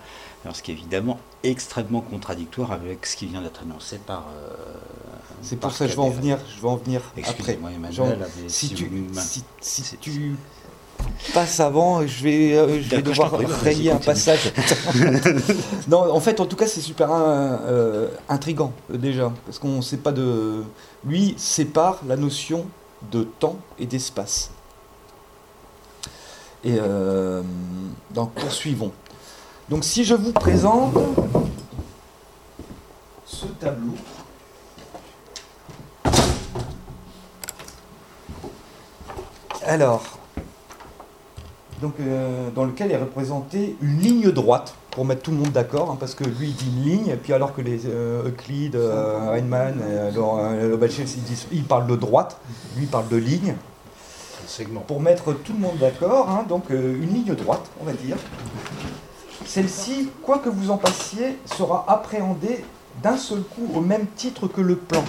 Alors, ce qui est évidemment extrêmement contradictoire avec ce qui vient d'être annoncé par. Euh, c'est pour ça que je vais en venir, je vais en venir après. Si, tu, si, tu avant, je vais, euh, je vais devoir rayer un passage. [laughs] non, en fait, en tout cas, c'est super euh, intrigant déjà, parce qu'on ne sait pas de. Lui sépare la notion de temps et d'espace. Et donc poursuivons. Donc si je vous présente ce tableau, alors, donc, euh, dans lequel est représentée une ligne droite, pour mettre tout le monde d'accord, hein, parce que lui il dit une ligne, et puis alors que les euh, Euclide, euh, Reinmann, ils, parlent de droite, lui il parle de ligne. Pour mettre tout le monde d'accord, hein, donc une ligne droite, on va dire. Celle-ci, quoi que vous en passiez, sera appréhendée d'un seul coup au même titre que le plan.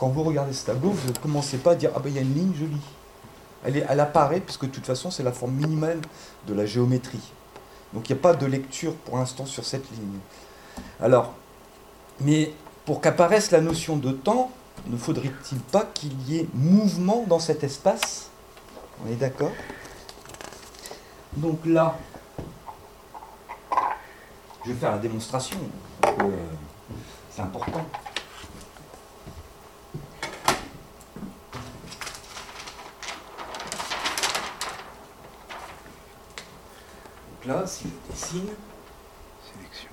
Quand vous regardez ce tableau, vous ne commencez pas à dire Ah ben il y a une ligne jolie. Elle, est, elle apparaît, puisque de toute façon c'est la forme minimale de la géométrie. Donc il n'y a pas de lecture pour l'instant sur cette ligne. Alors, mais pour qu'apparaisse la notion de temps, ne faudrait-il pas qu'il y ait mouvement dans cet espace? On est d'accord? Donc là, je vais faire la démonstration. c'est important. Donc là, si je dessine. Sélection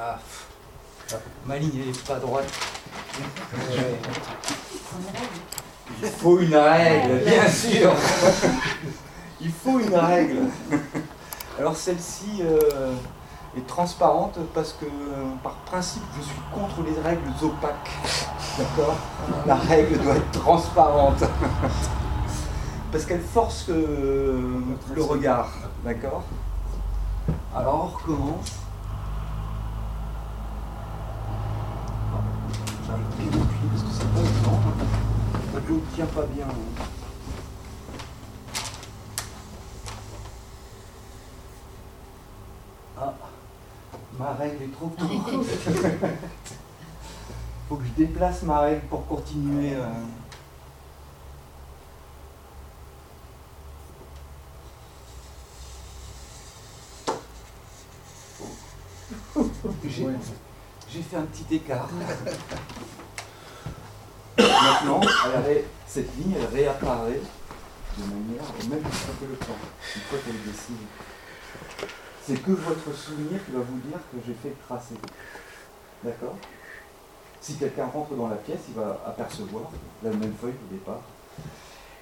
Ah, ma ligne n'est pas droite. Il faut une règle, bien sûr. Il faut une règle. Alors celle-ci euh, est transparente parce que par principe je suis contre les règles opaques. D'accord? La règle doit être transparente. Parce qu'elle force euh, le regard. D'accord? Alors on recommence. J'arrive bien parce que c'est pas. Le tableau ne tient pas bien. Hein. Ma règle est trop courte. [laughs] Faut que je déplace ma règle pour continuer. Euh. J'ai fait un petit écart. Maintenant, cette ligne, elle réapparaît de manière au même que le plan, une fois qu'elle est dessinée. C'est que votre souvenir qui va vous dire que j'ai fait tracer. D'accord? Si quelqu'un rentre dans la pièce, il va apercevoir la même feuille au départ.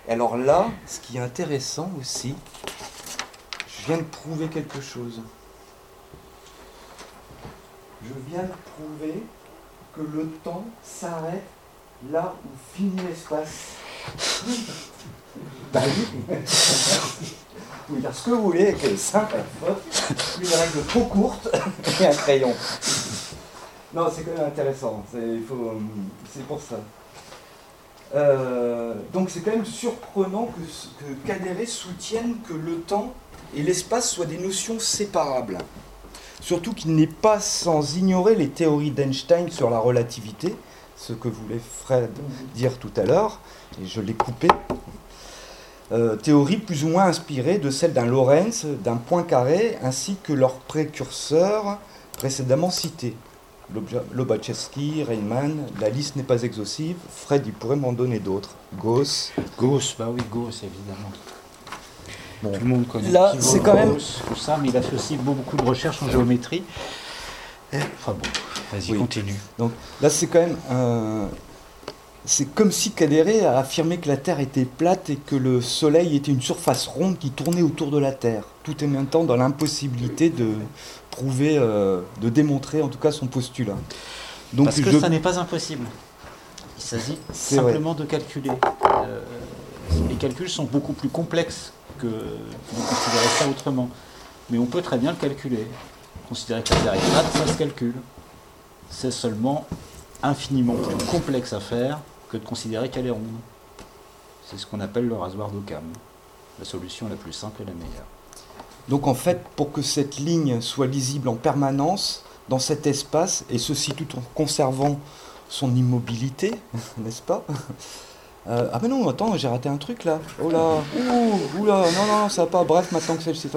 Alors là, ce qui est intéressant aussi, je viens de prouver quelque chose. Je viens de prouver que le temps s'arrête là où finit l'espace. bah oui. Vous pouvez dire ce que vous voulez avec simple une règle trop courte et un crayon. Non, c'est quand même intéressant. C'est pour ça. Euh, donc c'est quand même surprenant que, que soutienne que le temps et l'espace soient des notions séparables. Surtout qu'il n'est pas sans ignorer les théories d'Einstein sur la relativité, ce que voulait Fred dire tout à l'heure, et je l'ai coupé. Euh, théorie plus ou moins inspirée de celle d'un Lorentz, d'un point carré, ainsi que leurs précurseurs précédemment cités. Lobachevsky, Rayman, la liste n'est pas exhaustive. Fred, il pourrait m'en donner d'autres. Gauss. Gauss, bah oui, Gauss, évidemment. Tout le monde connaît. Là, c'est quand même. Tout ça, mais il a fait aussi beaucoup de recherches en géométrie. Enfin bon, vas-y, continue. Donc là, c'est quand même. C'est comme si Cadéré a affirmé que la Terre était plate et que le Soleil était une surface ronde qui tournait autour de la Terre. Tout en même temps dans l'impossibilité de prouver, euh, de démontrer en tout cas son postulat. Donc Parce que ça n'est pas impossible. Il s'agit simplement de calculer. Euh, les calculs sont beaucoup plus complexes que de considérer ça autrement. Mais on peut très bien le calculer. Considérer que la est plate, ça se calcule. C'est seulement infiniment plus complexe à faire que de considérer qu'elle est ronde. C'est ce qu'on appelle le rasoir d'Occam. La solution la plus simple et la meilleure. Donc en fait, pour que cette ligne soit lisible en permanence dans cet espace, et ceci tout en conservant son immobilité, [laughs] n'est-ce pas? Euh, ah ben non, attends, j'ai raté un truc là. Oh là, ouh, ouh là, non, non, ça va pas. Bref, maintenant que c'est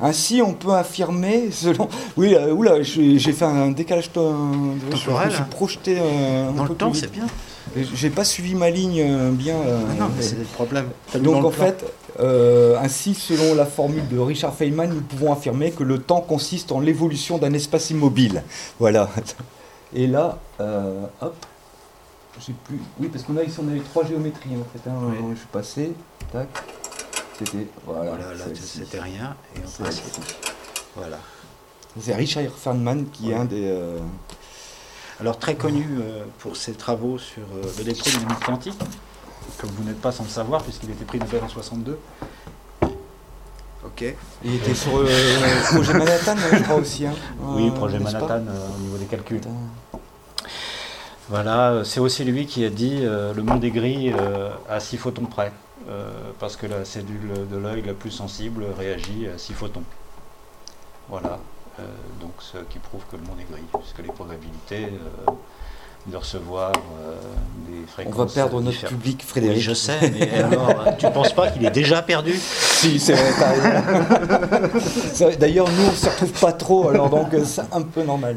Ainsi, on peut affirmer, [laughs] selon. Oui, euh, ouh là, j'ai fait un décalage. je, suis hein. projeté euh, un Dans le temps, c'est bien. J'ai pas suivi ma ligne bien. Ah non, mais c'est le problème. Donc en fait, ainsi, selon la formule de Richard Feynman, nous pouvons affirmer que le temps consiste en l'évolution d'un espace immobile. Voilà. Et là, hop. J'ai plus. Oui, parce qu'on a ici on avait trois géométries en fait. Hein. Je suis passé. Tac. C'était. Voilà. voilà là, c'était rien. Et on passe. Voilà. C'est Richard Feynman qui est un des. Euh, Alors très connu euh, pour ses travaux sur euh, l'électrodynamique quantique, comme vous n'êtes pas sans le savoir puisqu'il était pris Nobel en 62. Ok. Il était sur le projet Manhattan, je crois aussi. Hein. Oui, projet Manhattan au niveau des calculs. Voilà, c'est aussi lui qui a dit euh, le monde est gris euh, à 6 photons près, euh, parce que la cellule de l'œil la plus sensible réagit à 6 photons. Voilà, donc ce qui prouve que le monde est gris, puisque les probabilités de recevoir des fréquences. On va perdre notre public, Frédéric. je sais, mais alors, tu ne penses pas qu'il est déjà perdu? Si, [laughs] c'est vrai. D'ailleurs, nous, on ne se retrouve pas trop, alors donc c'est un peu normal.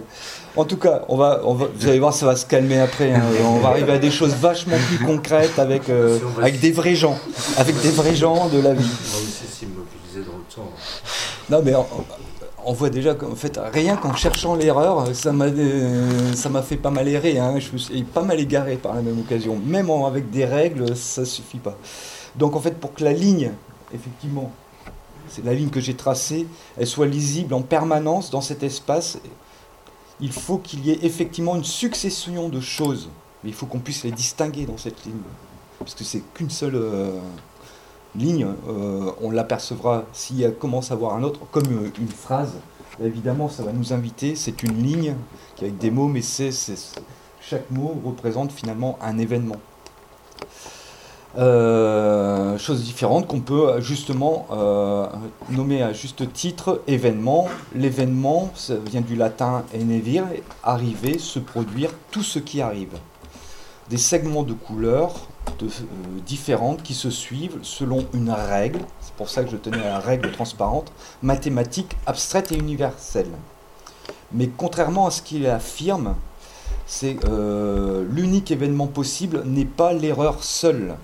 En tout cas, on va, on va, vous allez voir, ça va se calmer après. Hein. On va arriver à des choses vachement plus concrètes avec, euh, avec des vrais gens, avec des vrais gens de la vie. On va aussi s'immobiliser dans le temps. Non, mais on, voit déjà qu'en fait, rien qu'en cherchant l'erreur, ça m'a, euh, ça m'a fait pas mal errer. Hein. Je me suis pas mal égaré par la même occasion. Même avec des règles, ça suffit pas. Donc en fait, pour que la ligne, effectivement, c'est la ligne que j'ai tracée, elle soit lisible en permanence dans cet espace il faut qu'il y ait effectivement une succession de choses. Mais il faut qu'on puisse les distinguer dans cette ligne. Parce que c'est qu'une seule euh, ligne. Euh, on l'apercevra s'il commence à avoir un autre, comme euh, une phrase. évidemment, ça va nous inviter. C'est une ligne qui avec des mots, mais c'est, chaque mot représente finalement un événement. Euh, chose différente qu'on peut justement euh, nommer à juste titre événement. L'événement, vient du latin enevir, arriver, se produire, tout ce qui arrive. Des segments de couleurs euh, différentes qui se suivent selon une règle, c'est pour ça que je tenais à la règle transparente, mathématique, abstraite et universelle. Mais contrairement à ce qu'il affirme, c'est l'unique événement possible n'est pas l'erreur seule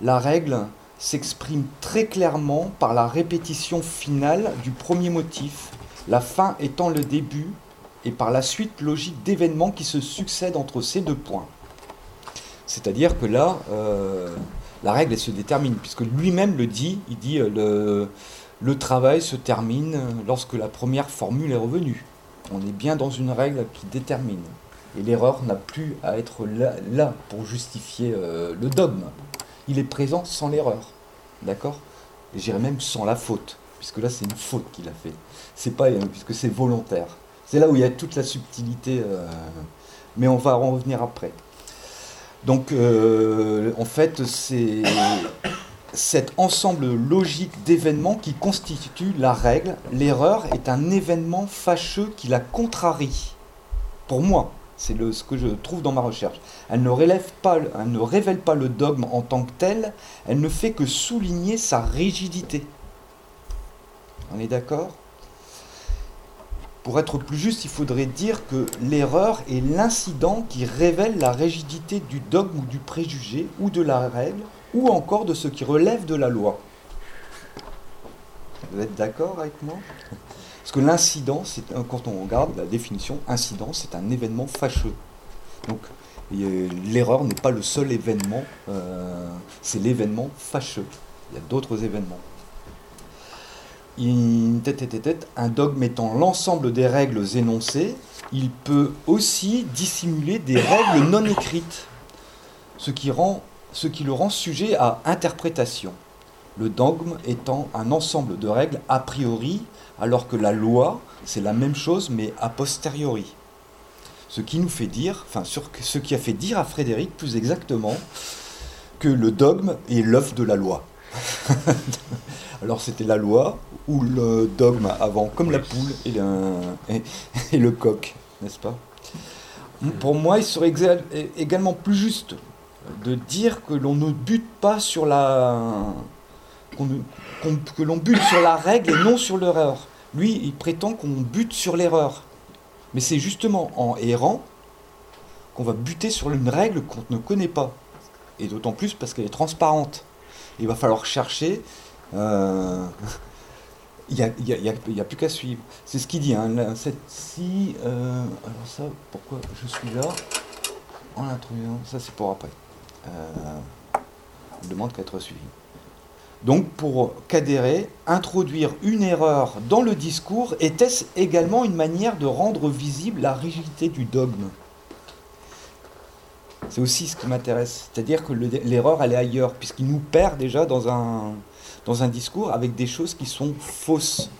la règle s'exprime très clairement par la répétition finale du premier motif, la fin étant le début, et par la suite logique d'événements qui se succèdent entre ces deux points. C'est-à-dire que là, euh, la règle se détermine, puisque lui-même le dit, il dit euh, le, le travail se termine lorsque la première formule est revenue. On est bien dans une règle qui détermine. Et l'erreur n'a plus à être là, pour justifier euh, le dogme. Il est présent sans l'erreur. D'accord? J'irais même sans la faute, puisque là c'est une faute qu'il a fait. C'est pas euh, puisque c'est volontaire. C'est là où il y a toute la subtilité, euh, mais on va en revenir après. Donc en fait c'est [coughs] cet ensemble logique d'événements qui constitue la règle. L'erreur est un événement fâcheux qui la contrarie. Pour moi, c'est ce que je trouve dans ma recherche. Elle ne, révèle pas le dogme en tant que tel, elle ne fait que souligner sa rigidité. On est d'accord? Pour être plus juste, il faudrait dire que l'erreur est l'incident qui révèle la rigidité du dogme ou du préjugé ou de la règle ou encore de ce qui relève de la loi. Vous êtes d'accord avec moi? Parce que l'incident, quand on regarde la définition, incident, c'est un événement fâcheux. Donc l'erreur n'est pas le seul événement, euh, c'est l'événement fâcheux. Il y a d'autres événements. Un dogme étant l'ensemble des règles énoncées, il peut aussi dissimuler des règles non écrites, ce qui le rend sujet à interprétation, le dogme étant un ensemble de règles a priori, alors que la loi, c'est la même chose mais a posteriori. Ce qui nous fait dire, enfin ce qui a fait dire à Frédéric plus exactement, que le dogme est l'œuf de la loi. [laughs] alors c'était la loi ou le dogme avant, comme la poule et le, et le coq, n'est-ce pas? Pour moi, il serait également plus juste de dire que l'on ne bute pas sur la. Que l'on bute sur la règle et non sur l'erreur. Lui, il prétend qu'on bute sur l'erreur. Mais c'est justement en errant qu'on va buter sur une règle qu'on ne connaît pas. Et d'autant plus parce qu'elle est transparente. Il va falloir chercher. Euh, [laughs] il n'y a, plus qu'à suivre. C'est ce qu'il dit. Hein, cette, si, euh, alors ça, pourquoi je suis là? En introduisant, ça c'est pour après euh, demande qu'à être suivi. Donc pour qu'adhérer, introduire une erreur dans le discours était-ce également une manière de rendre visible la rigidité du dogme? C'est aussi ce qui m'intéresse, c'est-à-dire que l'erreur elle est ailleurs, puisqu'il nous perd déjà dans un, dans un discours avec des choses qui sont fausses.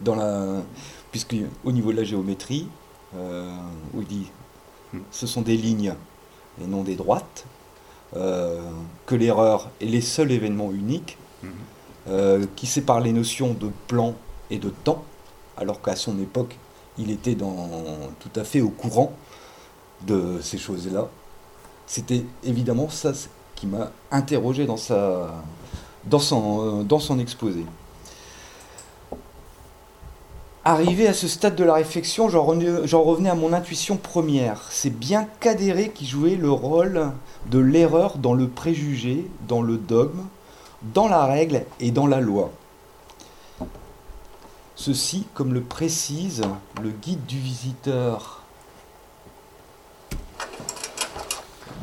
Dans la, puisque au niveau de la géométrie, euh, où il dit ce sont des lignes et non des droites, que l'erreur est les seuls événements uniques, mhm. euh, qui séparent les notions de plan et de temps, alors qu'à son époque, il était dans, tout à fait au courant de ces choses-là. C'était évidemment ça qui m'a interrogé dans, sa, dans, son, dans son exposé. Arrivé à ce stade de la réflexion, j'en revenais à mon intuition première. C'est bien Cadéré qui jouait le rôle de l'erreur dans le préjugé, dans le dogme, dans la règle et dans la loi. Ceci, comme le précise le guide du visiteur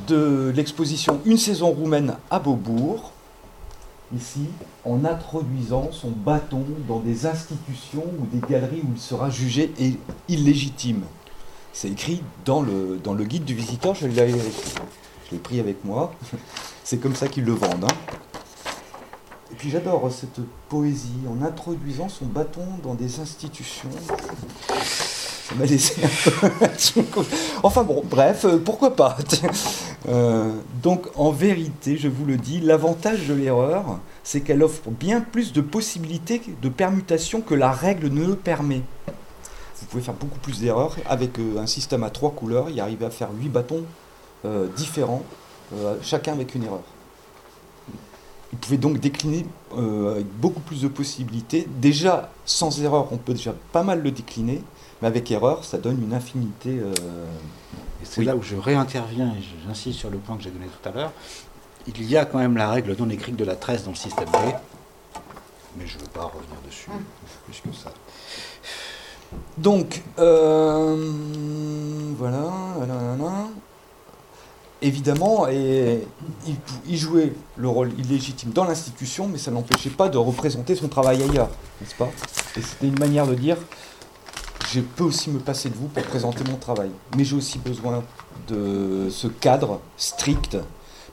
de l'exposition Une saison roumaine à Beaubourg, ici, en introduisant son bâton dans des institutions ou des galeries où il sera jugé illégitime. C'est écrit dans le, dans le guide du visiteur, je l'ai pris avec moi. [laughs] C'est comme ça qu'ils le vendent. Hein. Et puis j'adore cette poésie, en introduisant son bâton dans des institutions. Ça m'a laissé un peu... [laughs] enfin bon, bref, euh, pourquoi pas [laughs] euh, Donc en vérité, je vous le dis, l'avantage de l'erreur, c'est qu'elle offre bien plus de possibilités de permutation que la règle ne permet. Vous pouvez faire beaucoup plus d'erreurs. Avec euh, un système à trois couleurs, y arriver à faire huit bâtons différents, chacun avec une erreur. Vous pouvez donc décliner avec beaucoup plus de possibilités. Déjà, sans erreur, on peut déjà pas mal le décliner. Mais avec erreur, ça donne une infinité. Euh, et c'est là où je réinterviens et j'insiste sur le point que j'ai donné tout à l'heure. il y a quand même la règle non écrite de la tresse dans le système B, mais je ne veux pas revenir dessus plus que ça. Donc, euh, voilà, Évidemment, et il, jouait le rôle illégitime dans l'institution, mais ça n'empêchait pas de représenter son travail ailleurs, n'est-ce pas? Et c'était une manière de dire je peux aussi me passer de vous pour présenter mon travail, mais j'ai aussi besoin de ce cadre strict,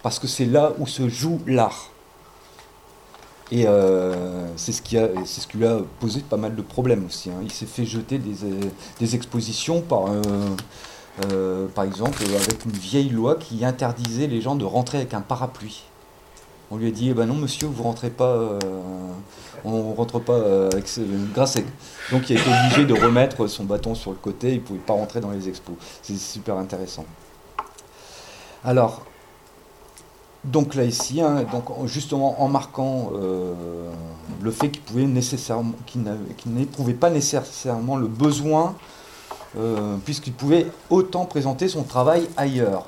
parce que c'est là où se joue l'art. Et euh, c'est ce, qui lui a posé pas mal de problèmes aussi. Hein. Il s'est fait jeter des, expositions par, euh, euh, par exemple, avec une vieille loi qui interdisait les gens de rentrer avec un parapluie. On lui a dit, eh ben non monsieur, vous rentrez pas, on rentre pas avec ce, grâce Donc il a été obligé de remettre son bâton sur le côté, il ne pouvait pas rentrer dans les expos. C'est super intéressant. Alors, donc là ici, hein, donc justement en marquant euh, le fait qu'il pouvait nécessairement, qu'il n'éprouvait pas nécessairement le besoin, euh, puisqu'il pouvait autant présenter son travail ailleurs.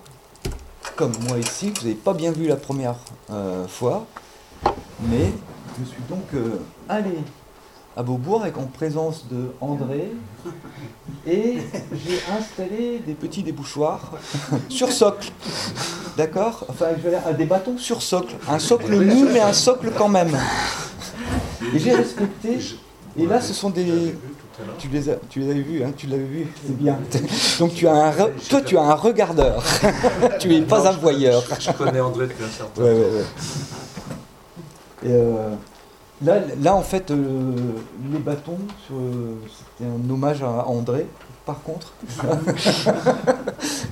Comme moi ici, vous n'avez pas bien vu la première euh, fois, mais je suis donc allé à Beaubourg avec en présence de André et j'ai installé des petits débouchoirs [laughs] sur socle. D'accord? Enfin, je vais des bâtons sur socle. Un socle mou, mais un socle quand même. Et j'ai respecté. Et là, ce sont des. Tu les, as, tu les avais vus, hein tu l'avais vu, c'est bien. Donc tu as un, toi tu as un regardeur, [laughs] tu n'es pas un voyeur. Je, connais André depuis un certain ouais, ouais, ouais. Et euh, Là, là, en fait, euh, les bâtons, c'était un hommage à André, par contre. [laughs]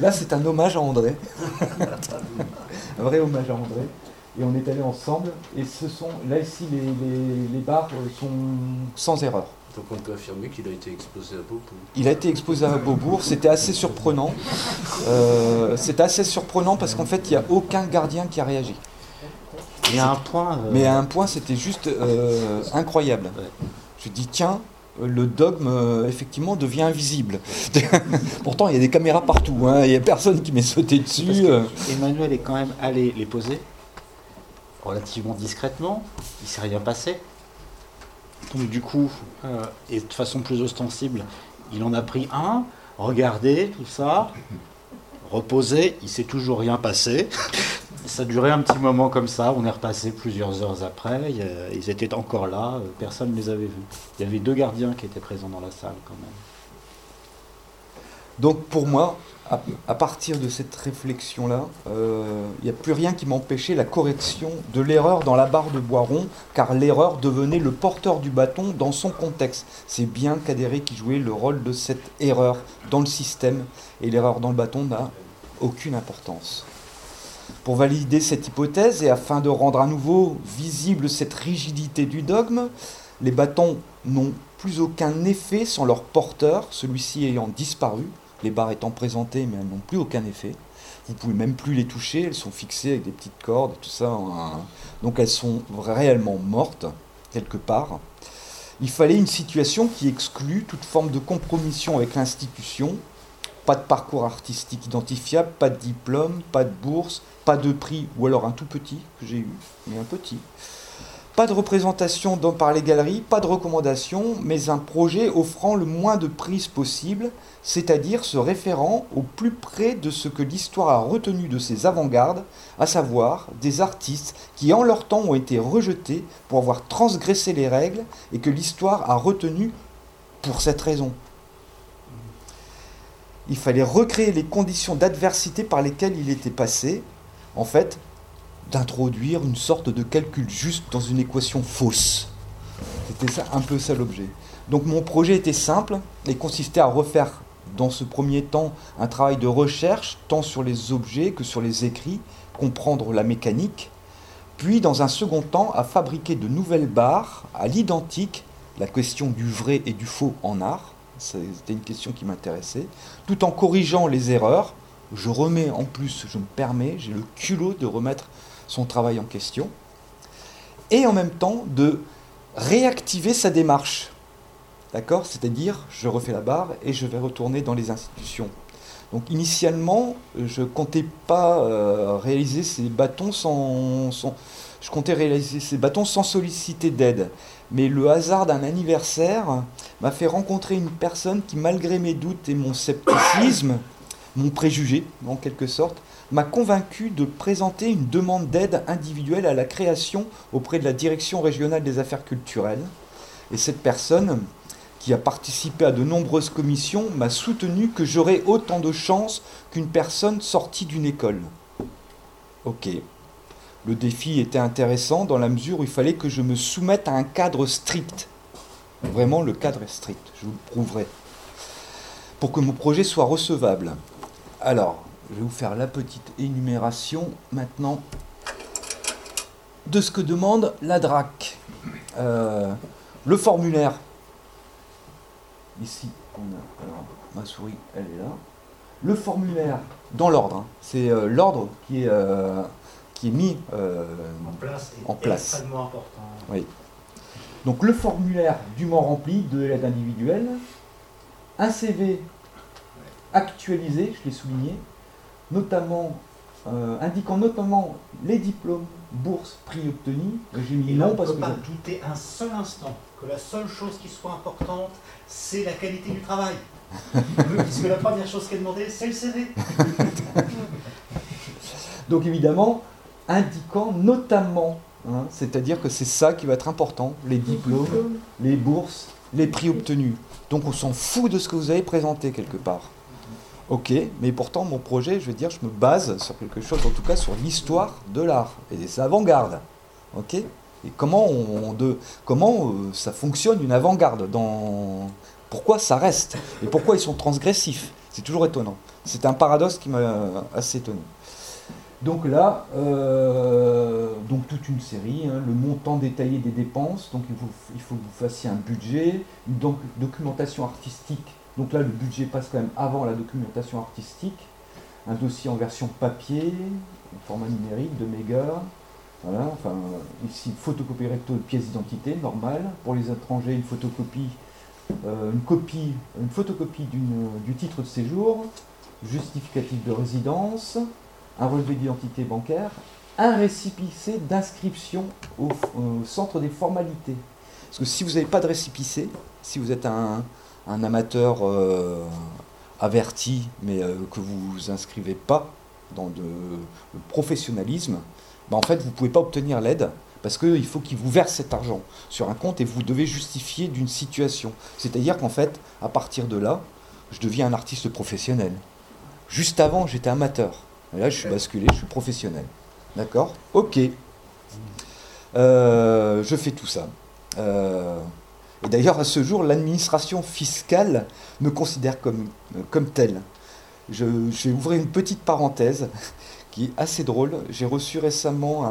là, c'est un hommage à André. [laughs] un vrai hommage à André. Et on est allé ensemble. Et ce sont, là, ici, les, barres sont sans erreur. Donc on peut affirmer qu'il a été exposé à Beaubourg. Il a été exposé à Beaubourg, c'était assez surprenant. Euh, c'était assez surprenant parce qu'en fait, il n'y a aucun gardien qui a réagi. Mais à un point. Euh, Mais à un point, c'était juste euh, incroyable. Je dis, tiens, le dogme, euh, effectivement, devient invisible. [laughs] Pourtant, il y a des caméras partout, hein. il n'y a personne qui m'est sauté dessus. Emmanuel est quand même allé les poser relativement discrètement, il ne s'est rien passé. Donc, du coup, et de façon plus ostensible, il en a pris un, regardé, tout ça, reposé, il s'est toujours rien passé. [laughs] Ça durait un petit moment comme ça, on est repassé plusieurs heures après, ils étaient encore là, personne ne les avait vus. Il y avait deux gardiens qui étaient présents dans la salle quand même. Donc pour moi, à, partir de cette réflexion-là, euh, il n'y a plus rien qui m'empêchait la correction de l'erreur dans la barre de Boiron, car l'erreur devenait le porteur du bâton dans son contexte. C'est bien Cadéré qui jouait le rôle de cette erreur dans le système, et l'erreur dans le bâton n'a aucune importance. Pour valider cette hypothèse et afin de rendre à nouveau visible cette rigidité du dogme, les bâtons n'ont plus aucun effet sans leur porteur, celui-ci ayant disparu, les barres étant présentées mais elles n'ont plus aucun effet. Vous pouvez même plus les toucher, elles sont fixées avec des petites cordes et tout ça. Donc elles sont réellement mortes, quelque part. Il fallait une situation qui exclut toute forme de compromission avec l'institution. Pas de parcours artistique identifiable, pas de diplôme, pas de bourse, pas de prix, ou alors un tout petit que j'ai eu, mais un petit. Pas de représentation par les galeries, pas de recommandation, mais un projet offrant le moins de prise possible, c'est-à-dire se référant au plus près de ce que l'histoire a retenu de ses avant-gardes, à savoir des artistes qui en leur temps ont été rejetés pour avoir transgressé les règles et que l'histoire a retenu pour cette raison. Il fallait recréer les conditions d'adversité par lesquelles il était passé, en fait, d'introduire une sorte de calcul juste dans une équation fausse. C'était ça, un peu ça l'objet. Donc mon projet était simple et consistait à refaire dans ce premier temps un travail de recherche tant sur les objets que sur les écrits, comprendre la mécanique, puis dans un second temps à fabriquer de nouvelles barres à l'identique, la question du vrai et du faux en art, c'était une question qui m'intéressait, tout en corrigeant les erreurs je remets en plus, je me permets, j'ai le culot de remettre son travail en question, et en même temps de réactiver sa démarche. D'accord? C'est-à-dire, je refais la barre et je vais retourner dans les institutions. Donc initialement, je comptais pas euh, réaliser ces bâtons sans, je comptais réaliser ces bâtons sans solliciter d'aide. Mais le hasard d'un anniversaire m'a fait rencontrer une personne qui, malgré mes doutes et mon scepticisme, mon préjugé en quelque sorte, m'a convaincu de présenter une demande d'aide individuelle à la création auprès de la Direction régionale des affaires culturelles. Et cette personne, qui a participé à de nombreuses commissions, m'a soutenu que j'aurais autant de chances qu'une personne sortie d'une école. Ok. Le défi était intéressant dans la mesure où il fallait que je me soumette à un cadre strict. Vraiment, le cadre est strict, je vous le prouverai. Pour que mon projet soit recevable. Alors, je vais vous faire la petite énumération maintenant de ce que demande la DRAC. Euh, le formulaire. Ici, on a, alors, ma souris, elle est là. Le formulaire, dans l'ordre, hein. c'est euh, l'ordre qui est, euh, qui est mis en place. En place. Extrêmement important. Oui. Donc le formulaire dûment rempli de l'aide individuelle, un CV actualisé, je l'ai souligné, notamment, euh, indiquant notamment les diplômes, bourses, prix obtenus. J'ai mis non parce que. pas douter un seul instant que la seule chose qui soit importante, c'est la qualité du travail. [laughs] Puisque la première chose qui est demandée, c'est le CV. [laughs] Donc évidemment, indiquant notamment, hein, c'est-à-dire que c'est ça qui va être important, les diplômes, les bourses, les prix obtenus. Donc on s'en fout de ce que vous avez présenté quelque part. Ok, mais pourtant mon projet, je veux dire, je me base sur quelque chose, en tout cas sur l'histoire de l'art et des avant-gardes. Ok? Et comment, on, de, comment euh, ça fonctionne une avant-garde dans... Pourquoi ça reste? Et pourquoi ils sont transgressifs? C'est toujours étonnant. C'est un paradoxe qui m'a assez étonné. Donc là, euh, donc toute une série, hein, le montant détaillé des dépenses, donc il faut, il faut que vous fassiez un budget, une documentation artistique donc là, le budget passe quand même avant la documentation artistique. Un dossier en version papier, en format numérique, de mégas. Voilà, enfin, ici, photocopie recto de pièce d'identité, normale. Pour les étrangers, une photocopie, euh, une copie, une photocopie du titre de séjour, justificatif de résidence, un relevé d'identité bancaire, un récipicé d'inscription au, au, centre des formalités. Parce que si vous n'avez pas de récipicé, si vous êtes un, un amateur euh, averti, mais euh, que vous vous inscrivez pas dans le professionnalisme, ben, en fait, vous ne pouvez pas obtenir l'aide parce qu'il faut qu'il vous verse cet argent sur un compte et vous devez justifier d'une situation. C'est-à-dire qu'en fait, à partir de là, je deviens un artiste professionnel. Juste avant, j'étais amateur. Là, je suis basculé, je suis professionnel. D'accord? Ok. Euh, je fais tout ça. Et d'ailleurs, à ce jour, l'administration fiscale me considère comme, euh, comme tel. Je, vais ouvrir une petite parenthèse qui est assez drôle. J'ai reçu récemment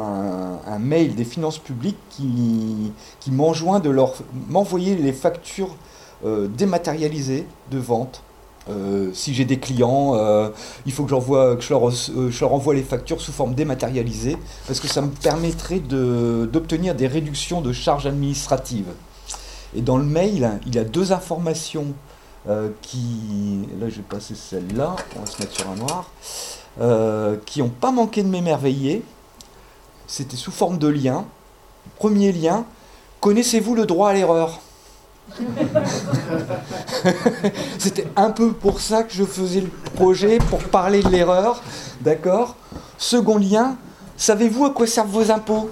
un, mail des finances publiques qui, qui m'enjoint de leur m'envoyer les factures euh, dématérialisées de vente. Euh, si j'ai des clients, il faut que, que je, leur, je leur envoie les factures sous forme dématérialisée, parce que ça me permettrait d'obtenir des réductions de charges administratives. Et dans le mail, il y a deux informations euh, qui. Là, je vais passer celle-là, on va se mettre sur un noir. Euh, qui n'ont pas manqué de m'émerveiller. C'était sous forme de lien. Premier lien connaissez-vous le droit à l'erreur? [laughs] C'était un peu pour ça que je faisais le projet, pour parler de l'erreur. D'accord? Second lien savez-vous à quoi servent vos impôts?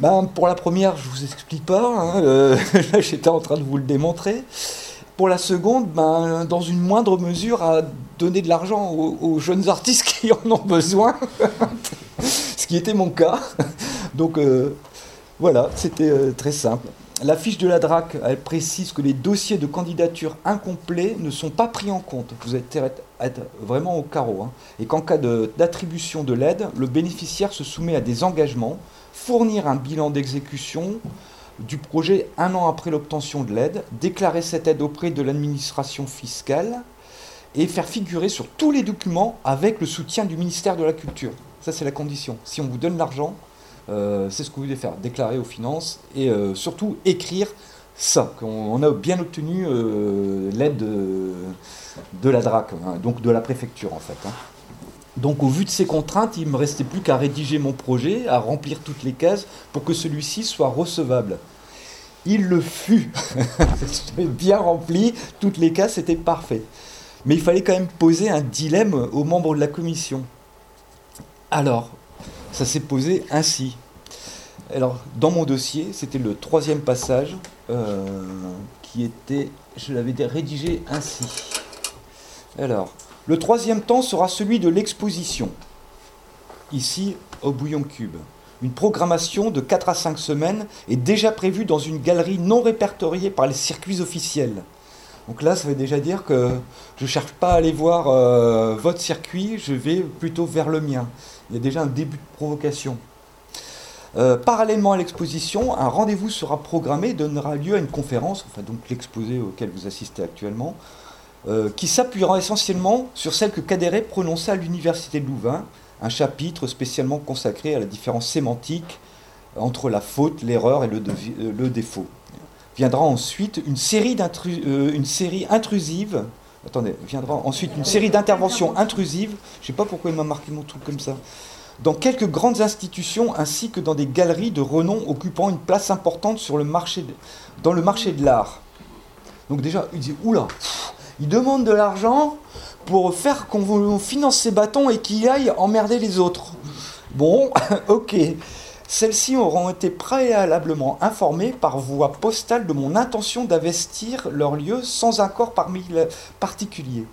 Ben, Pour la première, je ne vous explique pas. Hein, euh, [laughs] j'étais en train de vous le démontrer. Pour la seconde, ben, dans une moindre mesure, à donner de l'argent aux, jeunes artistes [laughs] qui en ont besoin. [laughs] Ce qui était mon cas. Donc euh, voilà, c'était euh, très simple. La fiche de la DRAC, elle précise que les dossiers de candidature incomplets ne sont pas pris en compte. Vous êtes, vraiment au carreau. Hein. Et qu'en cas d'attribution de l'aide, le bénéficiaire se soumet à des engagements fournir un bilan d'exécution du projet un an après l'obtention de l'aide, déclarer cette aide auprès de l'administration fiscale et faire figurer sur tous les documents avec le soutien du ministère de la Culture. Ça, c'est la condition. Si on vous donne l'argent, euh, c'est ce que vous devez faire, déclarer aux finances et euh, surtout écrire ça, qu'on a bien obtenu euh, l'aide de, la DRAC, hein, donc de la préfecture en fait. Hein. Donc au vu de ces contraintes, il ne me restait plus qu'à rédiger mon projet, à remplir toutes les cases pour que celui-ci soit recevable. Il le fut. [laughs] bien rempli, toutes les cases, c'était parfait. Mais il fallait quand même poser un dilemme aux membres de la commission. Alors, ça s'est posé ainsi. Alors, dans mon dossier, c'était le troisième passage euh, qui était, je l'avais rédigé ainsi. Alors, le troisième temps sera celui de l'exposition, ici au Bouillon Cube. Une programmation de 4 à 5 semaines est déjà prévue dans une galerie non répertoriée par les circuits officiels. Donc là, ça veut déjà dire que je ne cherche pas à aller voir euh, votre circuit, je vais plutôt vers le mien. Il y a déjà un début de provocation. Euh, parallèlement à l'exposition, un rendez-vous sera programmé et donnera lieu à une conférence, enfin donc l'exposé auquel vous assistez actuellement, euh, qui s'appuiera essentiellement sur celle que Caderet prononçait à l'Université de Louvain, un chapitre spécialement consacré à la différence sémantique entre la faute, l'erreur et le, le, défaut. Viendra ensuite une série, euh, une série intrusive. Attendez, viendra ensuite une série d'interventions intrusives. Je ne sais pas pourquoi il m'a marqué mon truc comme ça dans quelques grandes institutions ainsi que dans des galeries de renom occupant une place importante sur le marché dans le marché de l'art. Donc déjà, il dit, oula, il demande de l'argent pour faire qu'on finance ses bâtons et qu'il aille emmerder les autres. Bon, [laughs] ok. Celles-ci auront été préalablement informées par voie postale de mon intention d'investir leur lieu sans accord parmi les particuliers.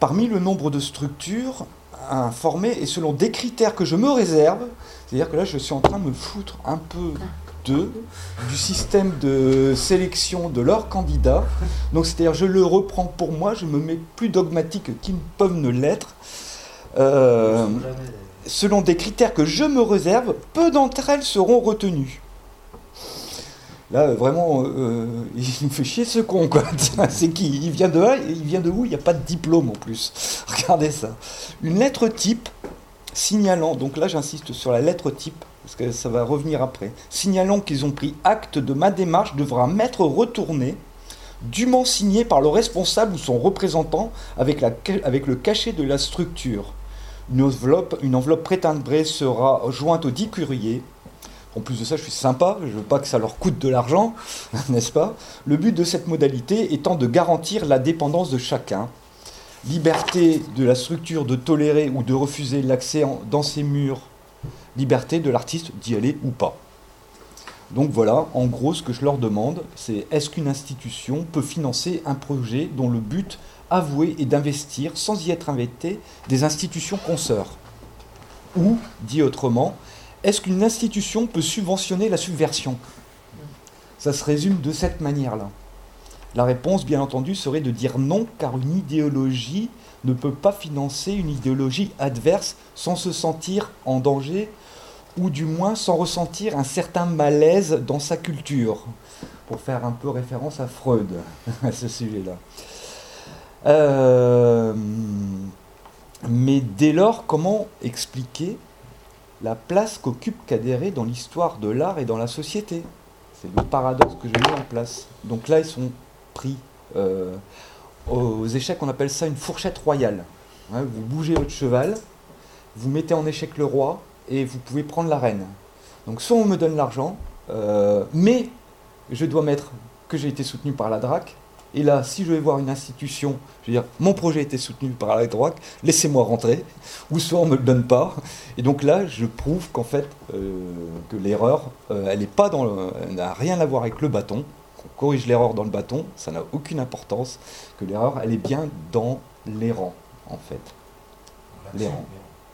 Parmi le nombre de structures, informé et selon des critères que je me réserve. C'est-à-dire que là, je suis en train de me foutre un peu du système de sélection de leurs candidats. Donc, c'est-à-dire, je le reprends pour moi, je me mets plus dogmatique qu'ils peuvent ne l'être. Euh, selon des critères que je me réserve, peu d'entre elles seront retenues. Là, vraiment, euh, il nous fait chier ce con, quoi. [laughs] C'est qui? Il vient de Il vient de où? Il n'y a pas de diplôme en plus. [laughs] Regardez ça. Une lettre type signalant, donc là j'insiste sur la lettre type, parce que ça va revenir après, signalant qu'ils ont pris acte de ma démarche devra m'être retournée, dûment signée par le responsable ou son représentant avec, le cachet de la structure. Une enveloppe, une enveloppe sera jointe au dit courrier en plus de ça, je suis sympa, je veux pas que ça leur coûte de l'argent, [laughs] n'est-ce pas? Le but de cette modalité étant de garantir la dépendance de chacun, liberté de la structure de tolérer ou de refuser l'accès dans ses murs, liberté de l'artiste d'y aller ou pas. Donc voilà, en gros, ce que je leur demande, c'est est-ce qu'une institution peut financer un projet dont le but avoué est d'investir, sans y être invité, des institutions consoeurs? Ou, dit autrement, est-ce qu'une institution peut subventionner la subversion? Ça se résume de cette manière-là. La réponse, bien entendu, serait de dire non, car une idéologie ne peut pas financer une idéologie adverse sans se sentir en danger, ou du moins sans ressentir un certain malaise dans sa culture, pour faire un peu référence à Freud [laughs] à ce sujet-là. Euh, mais dès lors, comment expliquer la place qu'occupe Cadéré dans l'histoire de l'art et dans la société? C'est le paradoxe que j'ai mis en place. Donc là, ils sont pris euh, aux échecs, on appelle ça une fourchette royale. vous bougez votre cheval, vous mettez en échec le roi et vous pouvez prendre la reine. Donc soit on me donne l'argent, euh, mais je dois mettre que j'ai été soutenu par la DRAC, et là, si je vais voir une institution, je veux dire, mon projet a été soutenu par la droite, laissez-moi rentrer, ou soit on ne me le donne pas. Et donc là, je prouve qu'en fait, euh, que l'erreur, euh, elle n'a rien à voir avec le bâton. Corrige l'erreur dans le bâton, ça n'a aucune importance. Que l'erreur, elle est bien dans l'errant, en fait. L'errant.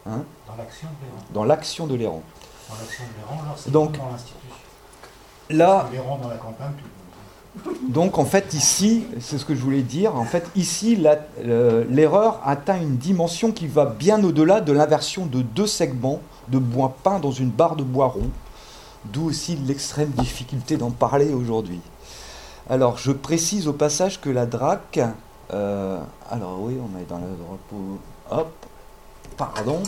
Hein dans l'action de l'errant. Dans l'action de l'errant. Dans l'action de l'errant, alors c'est donc, dans l'institution. Là. Dans la campagne, donc en fait ici, c'est ce que je voulais dire, en fait ici l'erreur atteint une dimension qui va bien au-delà de l'inversion de deux segments de bois peint dans une barre de bois rond, d'où aussi l'extrême difficulté d'en parler aujourd'hui. Alors je précise au passage que la DRAC, euh, alors oui on est dans le hop, pardon,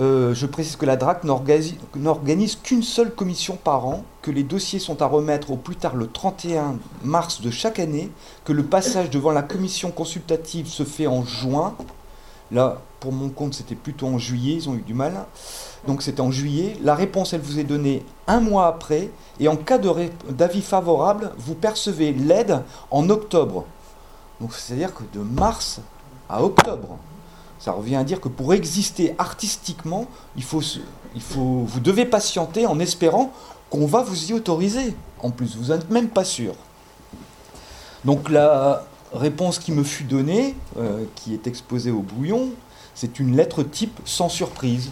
Euh, je précise que la DRAC n'organise qu'une seule commission par an, que les dossiers sont à remettre au plus tard le 31 mars de chaque année, que le passage devant la commission consultative se fait en juin. Là, pour mon compte, c'était plutôt en juillet, ils ont eu du mal. Donc c'était en juillet. La réponse, elle vous est donnée un mois après. Et en cas d'avis favorable, vous percevez l'aide en octobre. Donc c'est-à-dire que de mars à octobre. Ça revient à dire que pour exister artistiquement, vous devez patienter en espérant qu'on va vous y autoriser. En plus, vous n'êtes même pas sûr. Donc la réponse qui me fut donnée, euh, qui est exposée au bouillon, c'est une lettre type sans surprise.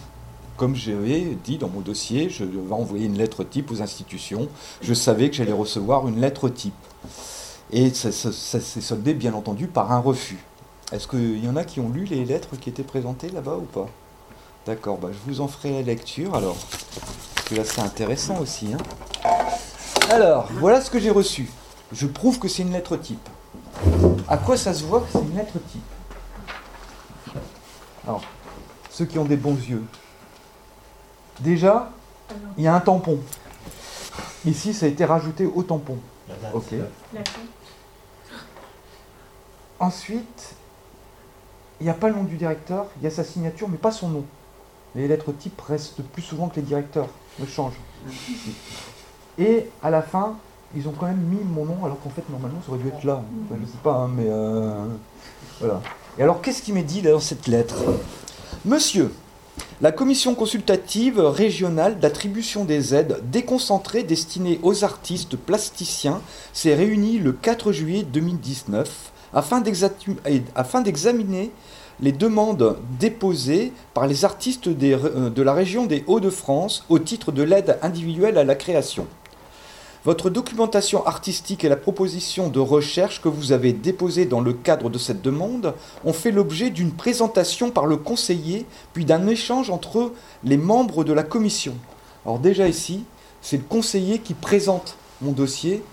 Comme j'avais dit dans mon dossier, je vais envoyer une lettre type aux institutions. Je savais que j'allais recevoir une lettre type. Et ça s'est soldé, bien entendu, par un refus. Est-ce qu'il y en a qui ont lu les lettres qui étaient présentées là-bas ou pas? D'accord, bah, je vous en ferai la lecture alors. Parce que là c'est intéressant aussi. Hein. alors, voilà ce que j'ai reçu. Je prouve que c'est une lettre type. À quoi ça se voit que c'est une lettre type? Alors, ceux qui ont des bons yeux. Déjà, il y a un tampon. Ici, ça a été rajouté au tampon. Ok. Ensuite, il n'y a pas le nom du directeur, il y a sa signature, mais pas son nom. Les lettres types restent plus souvent que les directeurs, ne changent. Et à la fin, ils ont quand même mis mon nom, alors qu'en fait, normalement, ça aurait dû être là. je ne sais pas, hein, mais euh, voilà. Et alors, qu'est-ce qui m'est dit dans cette lettre? Monsieur, la commission consultative régionale d'attribution des aides déconcentrées destinées aux artistes plasticiens s'est réunie le 4 juillet 2019 afin d'examiner les demandes déposées par les artistes euh, de la région des Hauts-de-France au titre de l'aide individuelle à la création. Votre documentation artistique et la proposition de recherche que vous avez déposée dans le cadre de cette demande ont fait l'objet d'une présentation par le conseiller, puis d'un échange entre les membres de la commission. Alors déjà ici, c'est le conseiller qui présente mon dossier,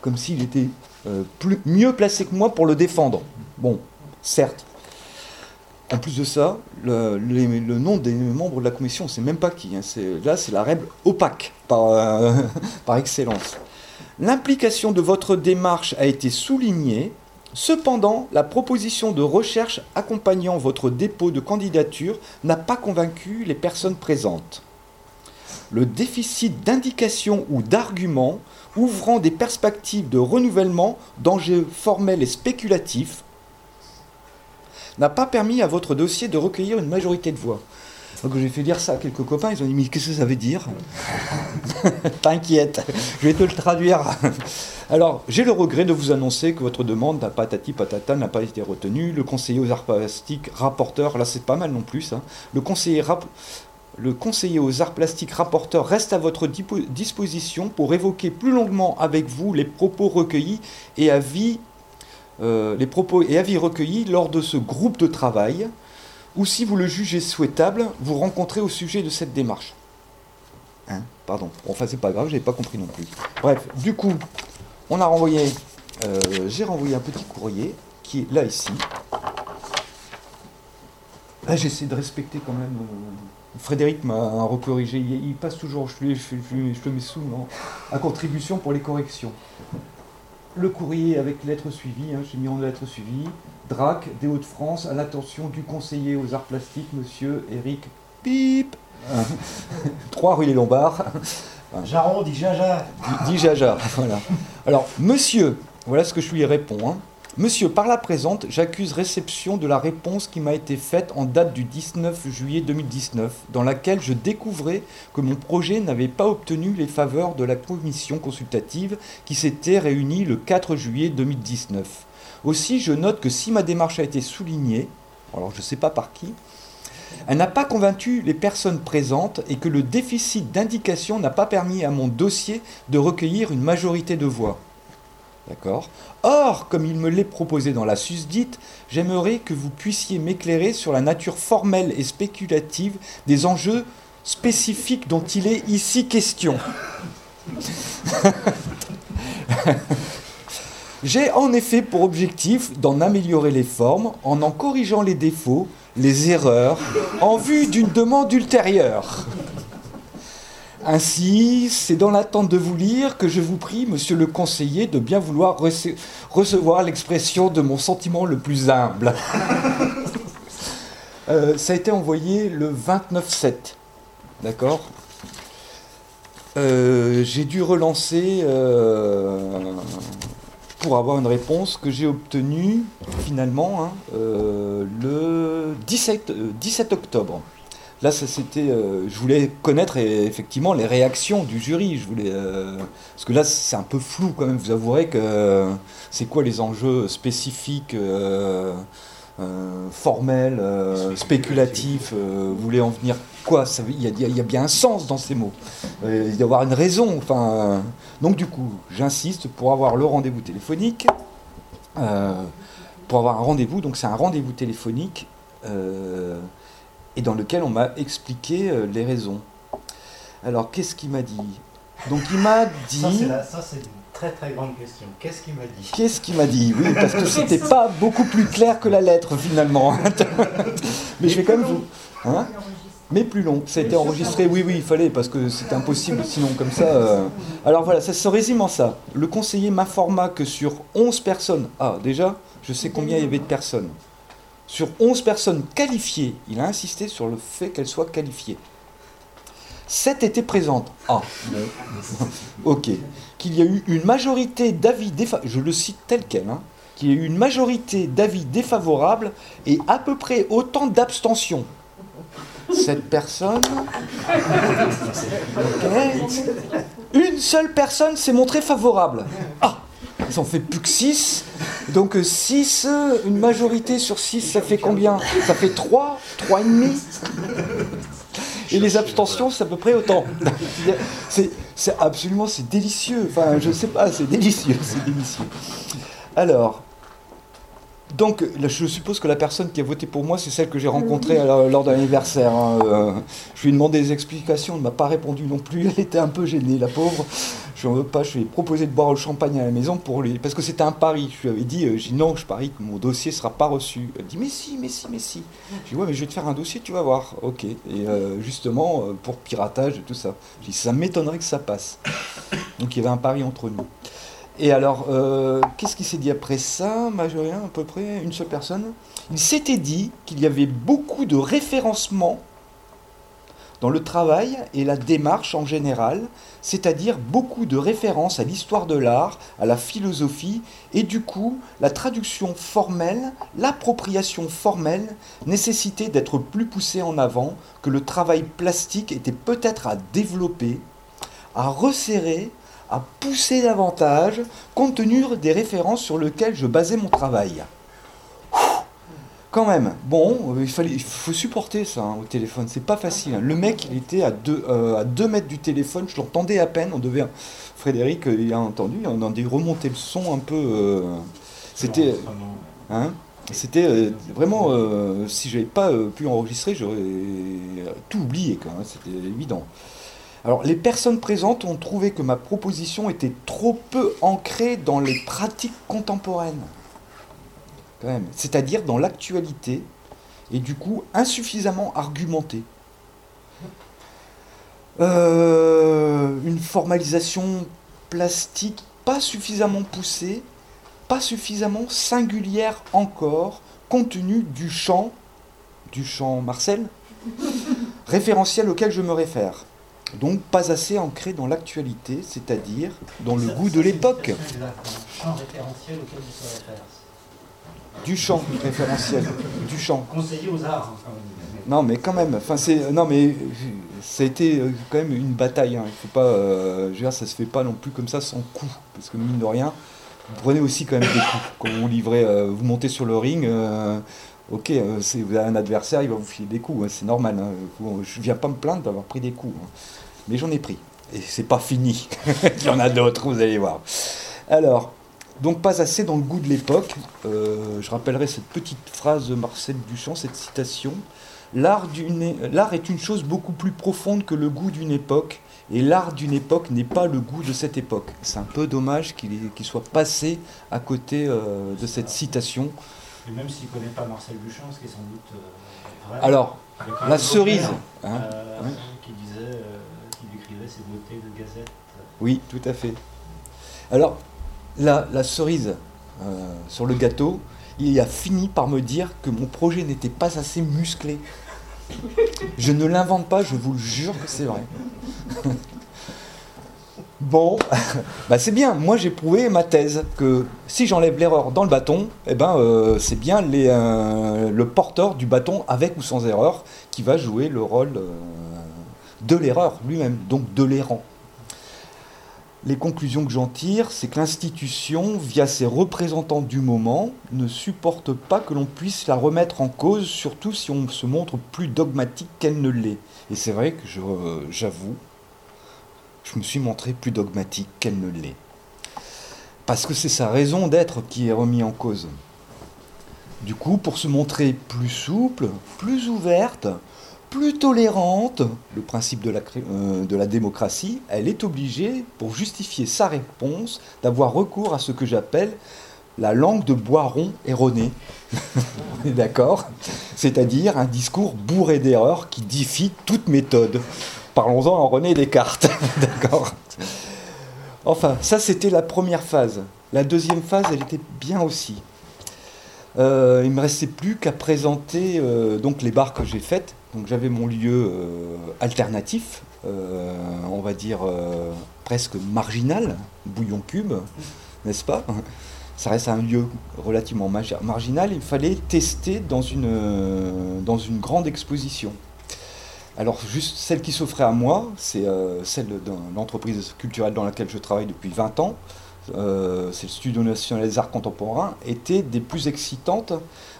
comme s'il était euh, plus, mieux placé que moi pour le défendre. Bon, certes. En plus de ça, le, nom des membres de la commission, on ne sait même pas qui. Hein. là, c'est la règle opaque par, euh, [laughs] par excellence. L'implication de votre démarche a été soulignée. Cependant, la proposition de recherche accompagnant votre dépôt de candidature n'a pas convaincu les personnes présentes. Le déficit d'indication ou d'arguments ouvrant des perspectives de renouvellement d'enjeux formels et spéculatifs, n'a pas permis à votre dossier de recueillir une majorité de voix. Donc j'ai fait dire ça à quelques copains, ils ont dit mais qu'est-ce que ça veut dire? [laughs] T'inquiète, je vais te le traduire. Alors j'ai le regret de vous annoncer que votre demande n'a patati patata n'a pas été retenue. Le conseiller aux arts plastiques, rapporteur, là c'est pas mal non plus, le conseiller rap le conseiller aux arts plastiques rapporteur reste à votre disposition pour évoquer plus longuement avec vous les propos recueillis et avis, euh, les propos et avis recueillis lors de ce groupe de travail, ou si vous le jugez souhaitable, vous rencontrez au sujet de cette démarche. Hein Pardon. Enfin, c'est pas grave, j'ai pas compris non plus. Bref, du coup, on a renvoyé, euh, j'ai renvoyé un petit courrier qui est là ici. Là, j'essaie de respecter quand même. Euh, Frédéric m'a recorrigé. Il, passe toujours, je, je, le mets sous à contribution pour les corrections. Le courrier avec lettre suivie, hein, j'ai mis en lettre suivie. DRAC des Hauts-de-France à l'attention du conseiller aux arts plastiques, monsieur Eric Pip. 3 rue des Lombards. Jaron dit Jaja. Dit, Jaja, voilà. Alors, monsieur, voilà ce que je lui réponds. Hein. Monsieur, par la présente, j'accuse réception de la réponse qui m'a été faite en date du 19 juillet 2019, dans laquelle je découvrais que mon projet n'avait pas obtenu les faveurs de la commission consultative qui s'était réunie le 4 juillet 2019. Aussi, je note que si ma démarche a été soulignée, alors je ne sais pas par qui, elle n'a pas convaincu les personnes présentes et que le déficit d'indication n'a pas permis à mon dossier de recueillir une majorité de voix. D'accord Or, comme il me l'est proposé dans la susdite, j'aimerais que vous puissiez m'éclairer sur la nature formelle et spéculative des enjeux spécifiques dont il est ici question. [laughs] J'ai en effet pour objectif d'en améliorer les formes en en corrigeant les défauts, les erreurs en vue d'une demande ultérieure. Ainsi, c'est dans l'attente de vous lire que je vous prie, monsieur le conseiller, de bien vouloir recevoir l'expression de mon sentiment le plus humble. [laughs] Euh, ça a été envoyé le 29-7. D'accord? Euh, J'ai dû relancer euh, pour avoir une réponse que j'ai obtenue finalement hein, le 17, 17 octobre. Là, ça c'était. je voulais connaître effectivement les réactions du jury. Je voulais parce que là, c'est un peu flou quand même. Vous avouerez que c'est quoi les enjeux spécifiques euh, formel, euh, spéculatif, euh, vous voulez en venir quoi? Il y, a bien un sens dans ces mots. il y avoir une raison. Enfin, donc du coup, j'insiste pour avoir le rendez-vous téléphonique. pour avoir un rendez-vous, donc c'est un rendez-vous téléphonique et dans lequel on m'a expliqué les raisons. Alors, qu'est-ce qu'il m'a dit? Donc, il m'a dit. Ça, c'est très très grande question. Qu'est-ce qu'il m'a dit? Qu'est-ce qu'il m'a dit? Oui, parce que c'était pas beaucoup plus clair que la lettre finalement. [laughs] Mais je vais quand même vous. Hein? Mais plus long. Ça a été enregistré, oui, oui, il fallait, parce que c'était impossible, sinon comme ça. Euh. Alors voilà, ça se résume en ça. Le conseiller m'informa que sur 11 personnes, ah déjà, je sais combien il y avait de personnes. Sur 11 personnes qualifiées, il a insisté sur le fait qu'elles soient qualifiées. 7 étaient présentes. Ah, [laughs] ok qu'il y a eu une majorité d'avis défavorables, je le cite tel quel, hein, qu'il y a eu une majorité d'avis défavorables et à peu près autant d'abstentions. Cette personne. Une seule personne s'est montrée favorable. Ah Ils ont fait plus que 6. Donc 6, une majorité sur 6, ça fait combien? Ça fait 3, 3,5 et les abstentions, c'est à peu près autant. [laughs] c'est absolument, c'est délicieux. Enfin, je sais pas, c'est délicieux, c'est délicieux. Alors, donc, je suppose que la personne qui a voté pour moi, c'est celle que j'ai rencontrée lors d'un anniversaire. Hein. Euh, je lui ai demandé des explications, elle ne m'a pas répondu non plus. Elle était un peu gênée, la pauvre. Je ne veux pas, je lui ai proposé de boire le champagne à la maison pour lui, parce que c'était un pari. Je lui avais dit, euh, non, je parie que mon dossier ne sera pas reçu. Elle dit, mais si, mais si, mais si. Je dis, ouais, mais je vais te faire un dossier, tu vas voir. Ok. Et euh, justement, pour piratage et tout ça. Je dis, ça m'étonnerait que ça passe. Donc il y avait un pari entre nous. Et alors, euh, qu'est-ce qui s'est dit après ça Majorien, à peu près, une seule personne? Il s'était dit qu'il y avait beaucoup de référencement dans le travail et la démarche en général, c'est-à-dire beaucoup de références à l'histoire de l'art, à la philosophie, et du coup, la traduction formelle, l'appropriation formelle nécessitait d'être plus poussée en avant, que le travail plastique était peut-être à développer, à resserrer à pousser davantage compte tenu des références sur lesquelles je basais mon travail. Quand même, bon, euh, il, fallait, il faut supporter ça hein, au téléphone, c'est pas facile. Hein. Le mec, il était à 2 euh, à deux mètres du téléphone, je l'entendais à peine, on devait... Frédéric, euh, il a entendu, on a dû remonter le son un peu... c'était... Hein, c'était vraiment, si j'avais pas pu enregistrer, j'aurais tout oublié quand même, c'était évident. Alors, les personnes présentes ont trouvé que ma proposition était trop peu ancrée dans les pratiques contemporaines, c'est-à-dire dans l'actualité, et du coup insuffisamment argumentée. Euh, une formalisation plastique pas suffisamment poussée, pas suffisamment singulière encore, compte tenu du champ, du champ Marcel, [laughs] référentiel auquel je me réfère. Donc pas assez ancré dans l'actualité, c'est-à-dire dans le goût de l'époque. champ référentiel auquel Du champ référentiel, du champ. Conseiller aux arts. Non mais quand même, enfin c'est, non mais ça a été euh, quand même une bataille. Hein. Il faut pas, euh, je veux dire, ça se fait pas non plus comme ça sans coup, parce que mine de rien, vous prenez aussi quand même des coups. Quand vous livrez, euh, vous montez sur le ring, ok, vous avez un adversaire, il va vous filer des coups, hein, c'est normal. Hein. Je viens pas me plaindre d'avoir pris des coups mais j'en ai pris. Et c'est pas fini. [laughs] Il y en a d'autres, vous allez voir. Alors, donc pas assez dans le goût de l'époque. Euh, je rappellerai cette petite phrase de Marcel Duchamp, cette citation. L'art est une chose beaucoup plus profonde que le goût d'une époque, et l'art d'une époque n'est pas le goût de cette époque. C'est un peu dommage qu'il soit passé à côté euh, de cette citation. Et même s'il ne connaît pas Marcel Buchan, ce qui est sans doute euh, vrai. Alors, la cerise. Hein, euh, qui disait, euh, qui décrivait ses beautés de gazette. Oui, tout à fait. Alors, la, la cerise sur le gâteau, il a fini par me dire que mon projet n'était pas assez musclé. Je ne l'invente pas, je vous le jure que c'est vrai. [laughs] Bon, [laughs] bah c'est bien. Moi, j'ai prouvé ma thèse que si j'enlève l'erreur dans le bâton, eh ben, euh, c'est bien euh, le porteur du bâton avec ou sans erreur qui va jouer le rôle euh, de l'erreur lui-même, donc de l'errant. Les conclusions que j'en tire, c'est que l'institution, via ses représentants du moment, ne supporte pas que l'on puisse la remettre en cause, surtout si on se montre plus dogmatique qu'elle ne l'est. Et c'est vrai que j'avoue je me suis montré plus dogmatique qu'elle ne l'est. Parce que c'est sa raison d'être qui est remise en cause. Du coup, pour se montrer plus souple, plus ouverte, plus tolérante, le principe de la, euh, démocratie, elle est obligée, pour justifier sa réponse, d'avoir recours à ce que j'appelle la langue de boiron erronée. [laughs] D'accord? C'est-à-dire un discours bourré d'erreurs qui défie toute méthode. Parlons-en en René Descartes. [laughs] D'accord Enfin, ça c'était la première phase. La deuxième phase, elle était bien aussi. Euh, il ne me restait plus qu'à présenter euh, donc les bars que j'ai faites. Donc j'avais mon lieu euh, alternatif, on va dire presque marginal, Bouillon Cube, n'est-ce pas? Ça reste un lieu relativement marginal. Il fallait tester dans une, dans une grande exposition. Alors, juste celle qui s'offrait à moi, c'est euh, celle de l'entreprise culturelle dans laquelle je travaille depuis 20 ans. Euh, c'est le Studio National des Arts Contemporains, était des plus excitantes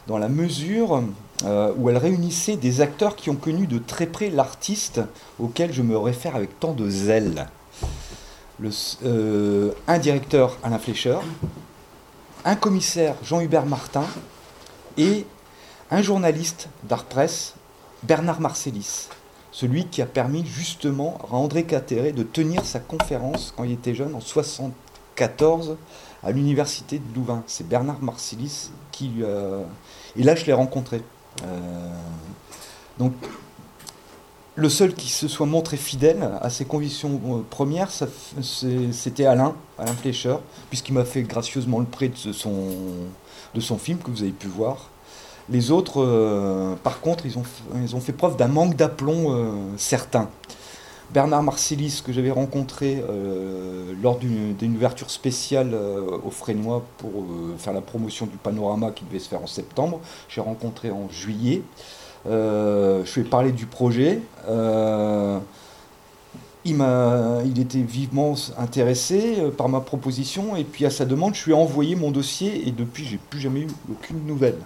dans la mesure euh, où elle réunissait des acteurs qui ont connu de très près l'artiste auquel je me réfère avec tant de zèle. un directeur, Alain Flécheur, un commissaire, Jean-Hubert Martin, et un journaliste d'Art Presse, Bernard Marcellis celui qui a permis justement à André Catéré de tenir sa conférence quand il était jeune, en 1974, à l'université de Louvain. C'est Bernard Marcellis qui a... Et là, je l'ai rencontré. Euh, donc, le seul qui se soit montré fidèle à ses convictions euh, premières, c'était Alain, Alain Fleischer, puisqu'il m'a fait gracieusement le prêt de son film que vous avez pu voir. Les autres, euh, par contre, ils ont, ils ont fait preuve d'un manque d'aplomb euh, certain. Bernard Marcellis, que j'avais rencontré euh, lors d'une ouverture spéciale au Frénois pour faire la promotion du panorama qui devait se faire en septembre, j'ai rencontré en juillet. je lui ai parlé du projet. Il, il, était vivement intéressé par ma proposition et puis à sa demande, je lui ai envoyé mon dossier et depuis, j'ai plus jamais eu aucune nouvelle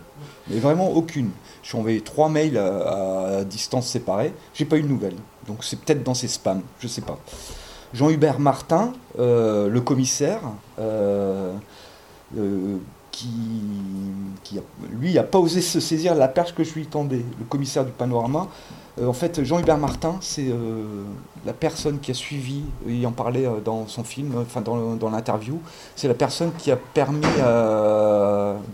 mais vraiment aucune. Je suis envoyé trois mails à, distance séparée, j'ai pas eu de nouvelles. Donc c'est peut-être dans ses spams, je sais pas. Jean-Hubert Martin, euh, le commissaire, euh, euh, qui, qui lui, n'a pas osé se saisir la perche que je lui tendais, le commissaire du panorama. En fait, Jean-Hubert Martin, c'est la personne qui a suivi, il en parlait dans son film, enfin dans, l'interview, c'est la personne qui a permis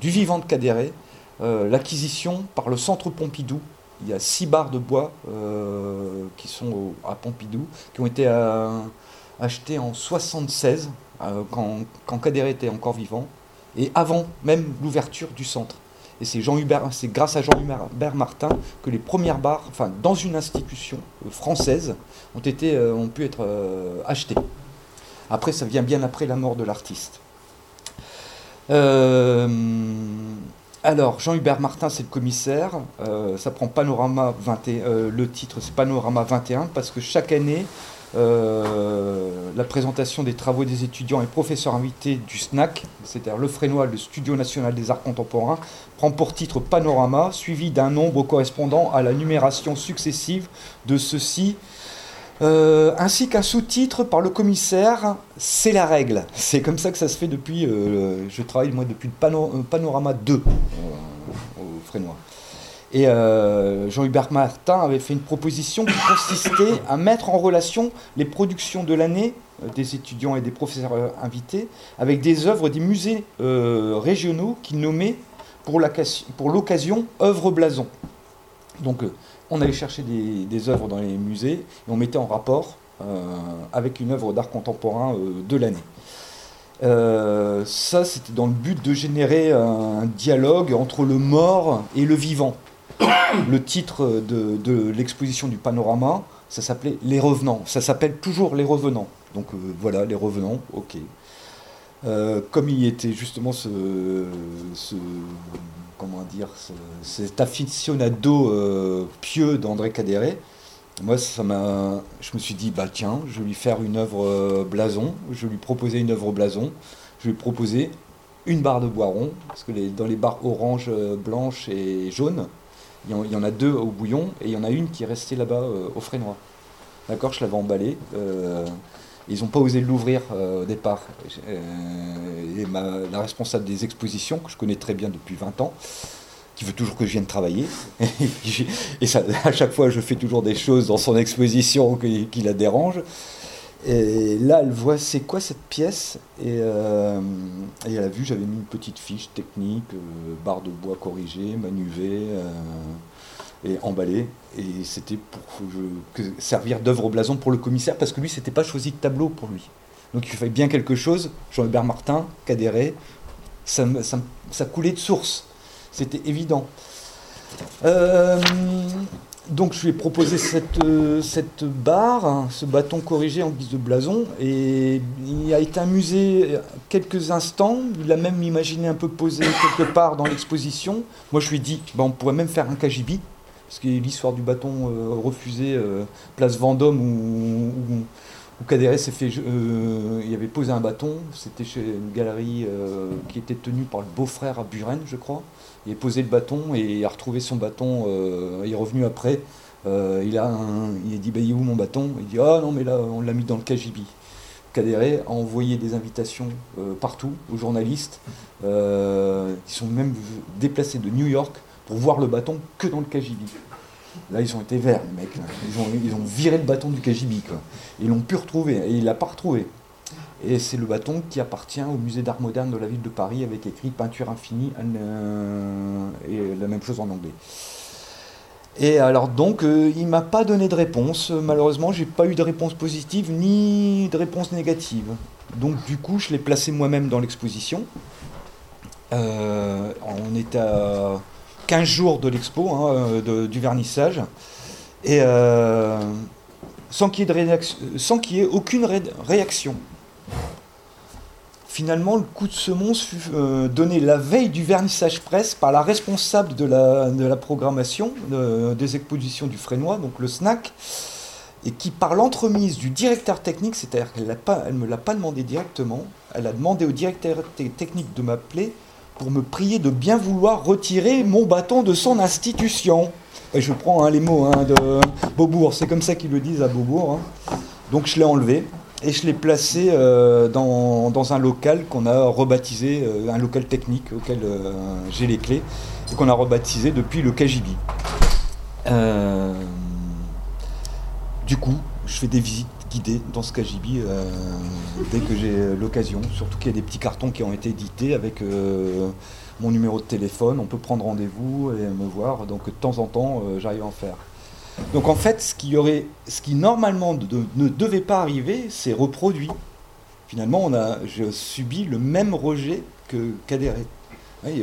du vivant de Cadéré euh, l'acquisition par le centre Pompidou. Il y a six barres de bois euh, qui sont à Pompidou, qui ont été euh, achetées en 76, quand, quand était encore vivant, et avant même l'ouverture du centre. Et c'est Jean Hubert, c'est grâce à Jean-Hubert Martin que les premières barres, enfin dans une institution française, ont ont pu être achetées. Après, ça vient bien après la mort de l'artiste. Alors, Jean-Hubert Martin, c'est le commissaire. Euh, ça prend Panorama 21. Euh, le titre, c'est Panorama 21, parce que chaque année, euh, la présentation des travaux des étudiants et professeurs invités du SNAC, c'est-à-dire le Frénois, le Studio National des Arts Contemporains, prend pour titre Panorama, suivi d'un nombre correspondant à la numération successive de ceux-ci euh, ainsi qu'un sous-titre par le commissaire, c'est la règle. C'est comme ça que ça se fait depuis, euh, je travaille moi depuis le Panorama 2 au Frénois. Et Jean-Hubert Martin avait fait une proposition qui consistait à mettre en relation les productions de l'année des étudiants et des professeurs invités avec des œuvres des musées régionaux qu'il nommait pour l'occasion œuvre blason. Donc on allait chercher des, œuvres dans les musées et on mettait en rapport avec une œuvre d'art contemporain de l'année. ça, c'était dans le but de générer un dialogue entre le mort et le vivant. [coughs] Le titre de l'exposition du panorama, ça s'appelait Les Revenants. Ça s'appelle toujours Les Revenants. Donc euh, voilà, Les Revenants, ok. Euh, comme il était justement ce, comment dire, cet aficionado euh, pieux d'André Cadéré, moi ça m'a, je me suis dit bah tiens, je vais lui faire une œuvre blason, je vais lui proposer une œuvre blason, je vais lui proposer une barre de bois rond, parce que dans les barres orange, blanche et jaune, il y, en, a deux au bouillon et il y en a une qui est restée là-bas euh, au frais noir. D'accord, je l'avais emballé. Euh, ils n'ont pas osé l'ouvrir euh, au départ. la responsable des expositions, que je connais très bien depuis 20 ans, qui veut toujours que je vienne travailler. [laughs] et à chaque fois, je fais toujours des choses dans son exposition qui la dérangent. Et là, elle voit c'est quoi cette pièce? Et, euh, elle a vu, j'avais mis une petite fiche technique, euh, barre de bois corrigée, manuvée euh, et emballée. Et c'était pour servir d'œuvre blason pour le commissaire parce que lui, c'était pas choisi de tableau pour lui. Donc il fallait bien quelque chose. Jean-Hubert Martin, cadéré, ça, ça coulait de source. C'était évident. Donc je lui ai proposé cette, euh, cette barre, hein, ce bâton corrigé en guise de blason, et il a été amusé quelques instants, il a même imaginé un peu posé quelque part dans l'exposition. Moi je lui ai dit, bah, on pourrait même faire un KGB, parce que l'histoire du bâton euh, refusé, euh, place Vendôme, où, où, s'est fait... il avait posé un bâton, c'était chez une galerie qui était tenue par le beau-frère à Buren, je crois il a posé le bâton et a retrouvé son bâton. Euh, il est revenu après. Euh, il, a il dit bah, Il est où mon bâton? Il dit Ah non, mais là, on l'a mis dans le KGB. Cadéré a envoyé des invitations euh, partout aux journalistes. ils sont même déplacés de New York pour voir le bâton que dans le KGB. Là, ils ont été verts, les mecs. Ils, ont, ils ont viré le bâton du KGB. Ils l'ont pu retrouver. Et il l'a pas retrouvé. Et c'est le bâton qui appartient au musée d'art moderne de la ville de Paris avec écrit peinture infinie euh, et la même chose en anglais. Et alors donc, euh, il m'a pas donné de réponse. Malheureusement, j'ai pas eu de réponse positive ni de réponse négative. Donc du coup, je l'ai placé moi-même dans l'exposition. Euh, on était à 15 jours de l'expo, hein, du vernissage. Et sans qu'il y, y, ait aucune réaction. Finalement, le coup de semonce fut euh, donné la veille du vernissage presse par la responsable de la, programmation des expositions du Frénois, donc le SNAC, et qui, par l'entremise du directeur technique, c'est-à-dire qu'elle ne me l'a pas demandé directement, elle a demandé au directeur technique de m'appeler pour me prier de bien vouloir retirer mon bâton de son institution. Et je prends hein, les mots hein, de Beaubourg, c'est comme ça qu'ils le disent à Beaubourg. Hein. Donc je l'ai enlevé et je l'ai placé euh, dans, un local qu'on a rebaptisé, euh, un local technique auquel euh, j'ai les clés, et qu'on a rebaptisé depuis le KGB. du coup, je fais des visites guidées dans ce KGB dès que j'ai l'occasion, surtout qu'il y a des petits cartons qui ont été édités avec mon numéro de téléphone, on peut prendre rendez-vous et me voir, donc de temps en temps j'arrive à en faire. Donc en fait, ce qui, aurait, ce qui normalement ne devait pas arriver, c'est reproduit. Finalement, on a subi le même rejet que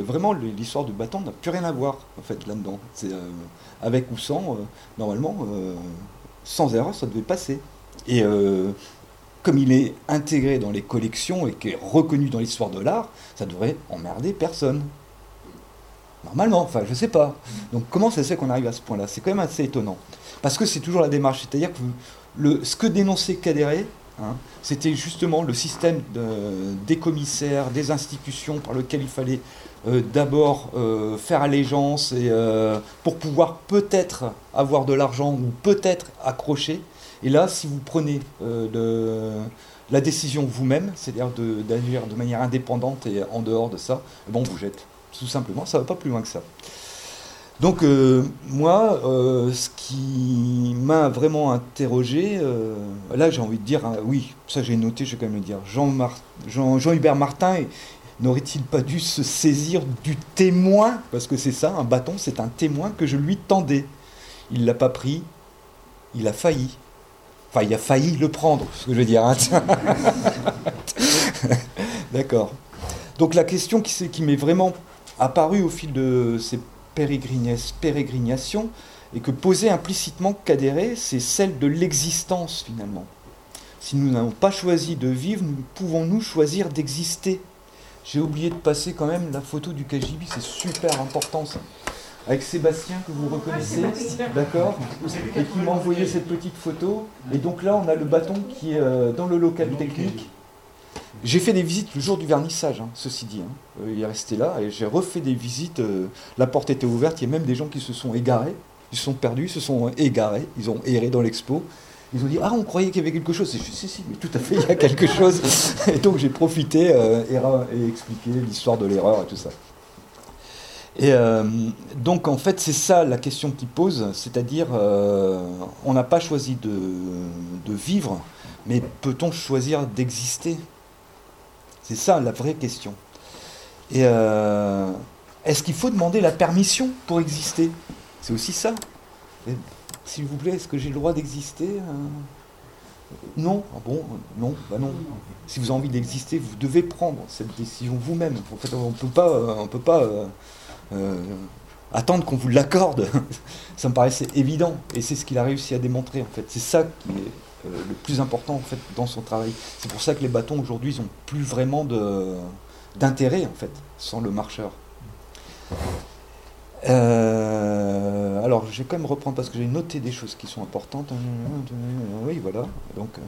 vraiment, l'histoire du bâton n'a plus rien à voir en fait là-dedans. Euh, avec ou sans, euh, normalement, euh, sans erreur, ça devait passer. Et comme il est intégré dans les collections et qui est reconnu dans l'histoire de l'art, ça devrait emmerder personne. Normalement, enfin, je sais pas. Donc, comment ça se fait qu'on arrive à ce point-là? C'est quand même assez étonnant. Parce que c'est toujours la démarche. C'est-à-dire que le, ce que dénonçait Cadéré, hein, c'était justement le système des commissaires, des institutions par lequel il fallait euh, d'abord euh, faire allégeance et, euh, pour pouvoir peut-être avoir de l'argent ou peut-être accrocher. Et là, si vous prenez la décision vous-même, c'est-à-dire d'agir de, manière indépendante et en dehors de ça, bon, vous jette. Tout simplement, ça va pas plus loin que ça. Donc euh, moi, euh, ce qui m'a vraiment interrogé, euh, là j'ai envie de dire, hein, oui, ça j'ai noté, je vais quand même le dire, Jean-Hubert Martin, n'aurait-il pas dû se saisir du témoin? Parce que c'est ça, un bâton, c'est un témoin que je lui tendais. Il ne l'a pas pris, il a failli. Enfin, il a failli le prendre, ce que je veux dire. Hein. [laughs] D'accord. Donc la question qui, qui m'est vraiment apparue au fil de ces pérégrinations, et que posait implicitement Cadéré, c'est celle de l'existence finalement. Si nous n'avons pas choisi de vivre, nous pouvons-nous choisir d'exister? J'ai oublié de passer quand même la photo du KGB, c'est super important ça. Avec Sébastien que vous reconnaissez, d'accord? Et qui m'a envoyé cette petite photo. Et donc là, on a le bâton qui est euh, dans le local technique. J'ai fait des visites le jour du vernissage, hein, ceci dit. Hein. Euh, il est resté là et j'ai refait des visites. Euh, la porte était ouverte, il y a même des gens qui se sont égarés. Ils se sont perdus, ils se sont égarés, ils ont erré dans l'expo. Ils ont dit Ah, on croyait qu'il y avait quelque chose. Et je si, si, mais tout à fait, il y a quelque [laughs] chose. Et donc j'ai profité euh, et, expliqué l'histoire de l'erreur et tout ça. Et euh, donc en fait, c'est ça la question qu'il pose, c'est-à-dire euh, on n'a pas choisi de, de vivre, mais peut-on choisir d'exister? C'est ça la vraie question. Et est-ce qu'il faut demander la permission pour exister? C'est aussi ça. S'il vous plaît, est-ce que j'ai le droit d'exister euh? Non. Ah bon? Non, bah non. Si vous avez envie d'exister, vous devez prendre cette décision vous-même. En fait, on euh, on peut pas euh, attendre qu'on vous l'accorde. [laughs] ça me paraissait évident, et c'est ce qu'il a réussi à démontrer. En fait, c'est ça qui est le plus important en fait dans son travail. C'est pour ça que les bâtons aujourd'hui, n'ont plus vraiment d'intérêt en fait sans le marcheur. Euh, alors, je vais quand même reprendre parce que j'ai noté des choses qui sont importantes. Oui, voilà. Donc, euh,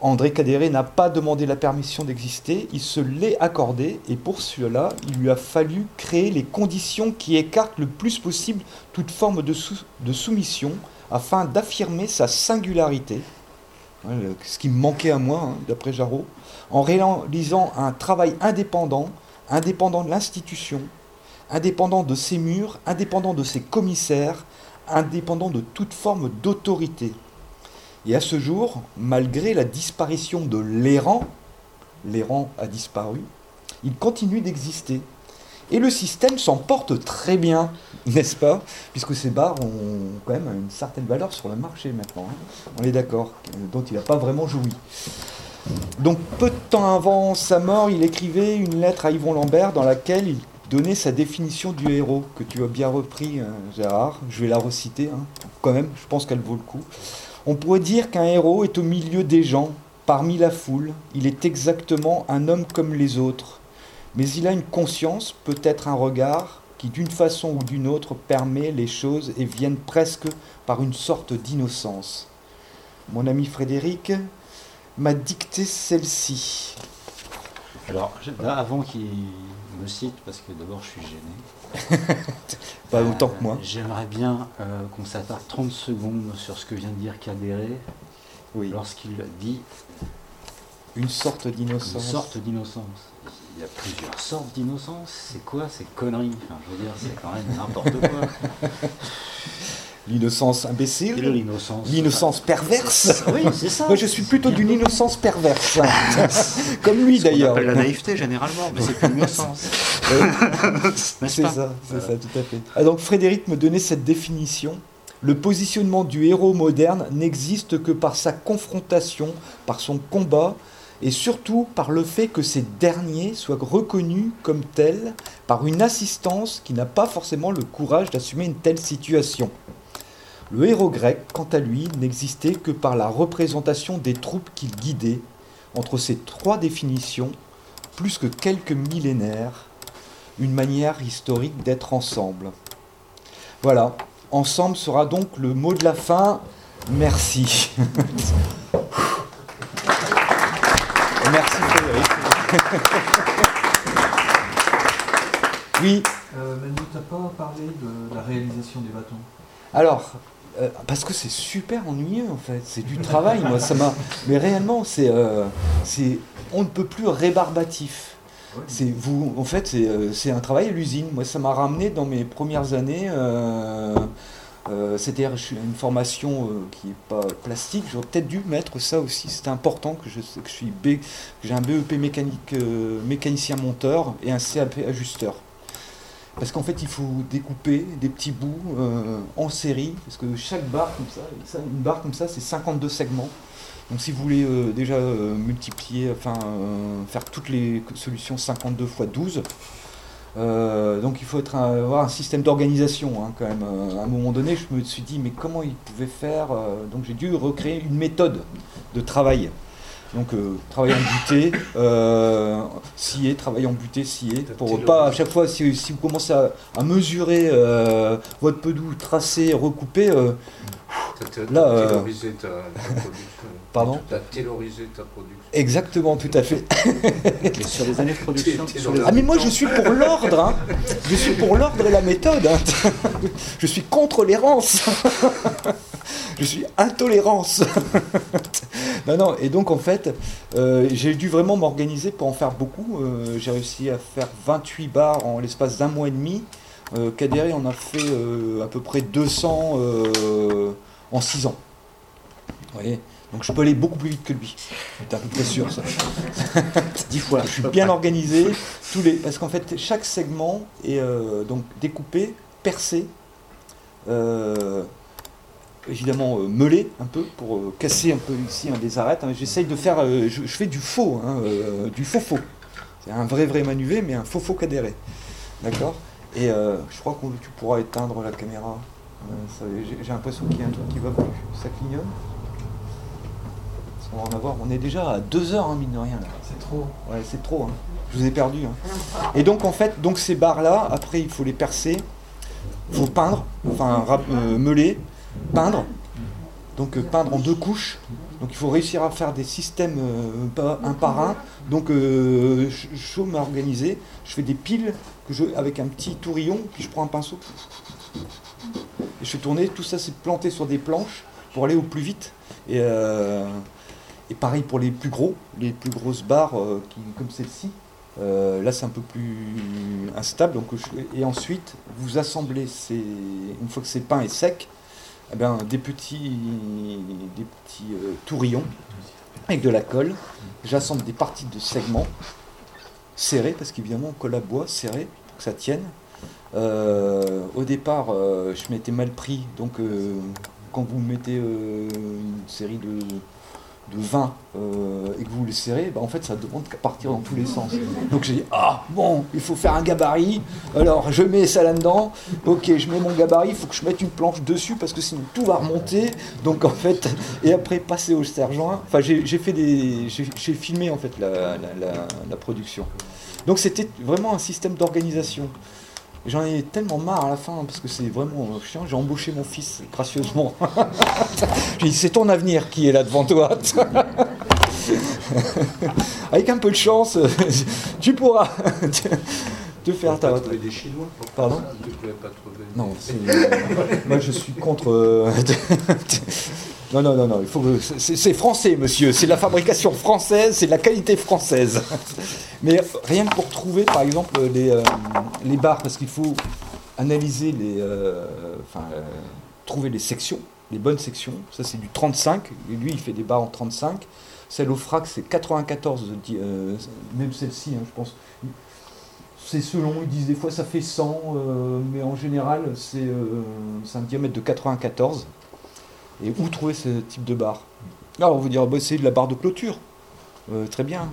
André Cadéré n'a pas demandé la permission d'exister, il se l'est accordé, et pour cela, il lui a fallu créer les conditions qui écartent le plus possible toute forme de, de soumission afin d'affirmer sa singularité, ce qui me manquait à moi, hein, d'après Jarreau, en réalisant un travail indépendant, indépendant de l'institution, indépendant de ses murs, indépendant de ses commissaires, indépendant de toute forme d'autorité. Et à ce jour, malgré la disparition de l'errant, l'errant a disparu, il continue d'exister. Et le système s'en porte très bien, n'est-ce pas? Puisque ces bars ont quand même une certaine valeur sur le marché maintenant. Hein. On est d'accord, dont il n'a pas vraiment joui. Donc peu de temps avant sa mort, il écrivait une lettre à Yvon Lambert dans laquelle il donner sa définition du héros, que tu as bien repris, hein, Gérard. Je vais la reciter, hein. quand même, je pense qu'elle vaut le coup. On pourrait dire qu'un héros est au milieu des gens, parmi la foule. Il est exactement un homme comme les autres. Mais il a une conscience, peut-être un regard, qui d'une façon ou d'une autre permet les choses et viennent presque par une sorte d'innocence. Mon ami Frédéric m'a dicté celle-ci. Alors, avant qu'il me cite parce que d'abord je suis gêné. [laughs] Pas autant que moi. Euh, j'aimerais bien euh, qu'on s'attarde 30 secondes sur ce que vient de dire Cadéré oui. lorsqu'il dit une sorte d'innocence. Une sorte d'innocence. Il y a plusieurs sortes d'innocence. C'est quoi ces conneries? Enfin, Je veux dire, c'est quand même n'importe quoi. L'innocence imbécile L'innocence. L'innocence perverse [laughs] Oui, c'est ça. Moi, je suis plutôt d'une innocence perverse. [laughs] Comme lui, d'ailleurs. On appelle la naïveté, généralement, mais c'est plus l'innocence. [laughs] c'est ça, c'est ça, tout à fait. Ah, donc, Frédéric me donnait cette définition. Le positionnement du héros moderne n'existe que par sa confrontation, par son combat, et surtout par le fait que ces derniers soient reconnus comme tels par une assistance qui n'a pas forcément le courage d'assumer une telle situation. Le héros grec, quant à lui, n'existait que par la représentation des troupes qu'il guidait. Entre ces trois définitions, plus que quelques millénaires, une manière historique d'être ensemble. Voilà, ensemble sera donc le mot de la fin. Merci [laughs] Frédéric. [laughs] oui. Euh, mais tu n'as pas parlé de la réalisation des bâtons? Alors, euh, parce que c'est super ennuyeux en fait, c'est du travail, moi ça m'a. Mais réellement, c'est, euh, c'est, on ne peut plus rébarbatif. C'est vous, en fait, c'est, euh, c'est un travail à l'usine. Moi, ça m'a ramené dans mes premières années Euh, C'est-à-dire, une formation euh, qui n'est pas plastique. J'aurais peut-être dû mettre ça aussi. C'est important que je que je suis B, j'ai un BEP mécanique, euh, mécanicien monteur et un CAP ajusteur. Parce qu'en fait, il faut découper des petits bouts en série, parce que chaque barre comme ça, une barre comme ça, c'est 52 segments. Donc si vous voulez déjà multiplier, enfin faire toutes les solutions 52 x 12, euh, donc il faut être avoir un système d'organisation hein, quand même. Euh, à un moment donné, je me suis dit mais comment ils pouvaient faire euh, Donc j'ai dû recréer une méthode de travail. Donc travail en butée, scier, travail en butée, scier, pour pas à chaque fois si, vous commencez à, mesurer votre pedou, tracer, recouper, là, taylorisé ta, production. Pardon Tu as taylorisé ta production. Exactement, tout à fait. [laughs] sur les années de production. Ah mais moi je suis pour l'ordre, hein. je suis pour l'ordre et la méthode. Hein. [laughs] Je suis contre l'errance. [laughs] Je suis intolérance. non, non, et donc en fait, euh, j'ai dû vraiment m'organiser pour en faire beaucoup. Euh, j'ai réussi à faire 28 bars en l'espace d'un mois et demi. Euh, Kaderi en a fait euh, à peu près 200 en 6 ans. Vous voyez? Donc je peux aller beaucoup plus vite que lui. C'est à peu près sûr ça. [laughs] 10 fois. Je suis bien organisé. Tous les... Parce qu'en fait, chaque segment est euh, donc découpé, percé, euh, évidemment euh, meulé un peu pour casser un peu ici un des arêtes. J'essaye de faire. Je, fais du faux, hein, du faux faux. C'est un vrai vrai manuvé, mais un faux faux cadéré. D'accord? Et je crois que tu pourras éteindre la caméra. J'ai l'impression qu'il y a un truc qui va plus. Ça clignote on va en avoir. On est déjà à deux heures, hein, mine de rien. C'est trop. Ouais, c'est trop. Hein. Je vous ai perdu. Hein. Et donc, en fait, donc ces barres-là, après, il faut les percer. Il faut peindre, enfin, euh, meuler, peindre. Donc, euh, peindre en deux couches. Donc, il faut réussir à faire des systèmes euh, un par un. Donc, je suis organisé. Je fais des piles que je, avec un petit tourillon, puis je prends un pinceau. Et je fais tourner. Tout ça, c'est planté sur des planches pour aller au plus vite. Et, et pareil pour les plus gros, les plus grosses barres euh, qui, comme celle-ci. Euh, là, c'est un peu plus instable. Donc, et ensuite, vous assemblez ces, une fois que c'est peint et sec, eh bien, des petits, des petits euh, tourillons avec de la colle. J'assemble des parties de segments serrés, parce qu'évidemment, on colle à bois serré pour que ça tienne. au départ, je m'étais mal pris, donc quand vous mettez une série de de 20 euh, et que vous le serrez, bah, en fait ça demande qu'à partir dans tous les sens. Donc j'ai dit, ah bon, il faut faire un gabarit, alors je mets ça là-dedans, ok, je mets mon gabarit, il faut que je mette une planche dessus parce que sinon tout va remonter. Donc en fait, et après passer au sergent, enfin j'ai fait des. J'ai filmé en fait la, la production. Donc c'était vraiment un système d'organisation. J'en ai tellement marre à la fin parce que c'est vraiment chiant. J'ai embauché mon fils gracieusement. [laughs] J'ai dit c'est ton avenir qui est là devant toi. [laughs] Avec un peu de chance, [laughs] tu pourras te faire ta. des Chinois. Pardon. pas Non, moi je suis contre. Non, non, non, non, il faut c'est français, monsieur. C'est la fabrication française, c'est la qualité française. [laughs] Mais rien que pour trouver, par exemple, les, euh, les barres, parce qu'il faut analyser les, euh, enfin, euh, trouver les sections, les bonnes sections. Ça, c'est du 35. Et lui, il fait des barres en 35. Celle au frac, c'est 94, même celle-ci, hein, je pense. C'est selon, ils disent des fois ça fait 100, mais en général, c'est un diamètre de 94. Et où trouver ce type de barre Alors on vous dire, bah, c'est de la barre de clôture. Euh, très bien.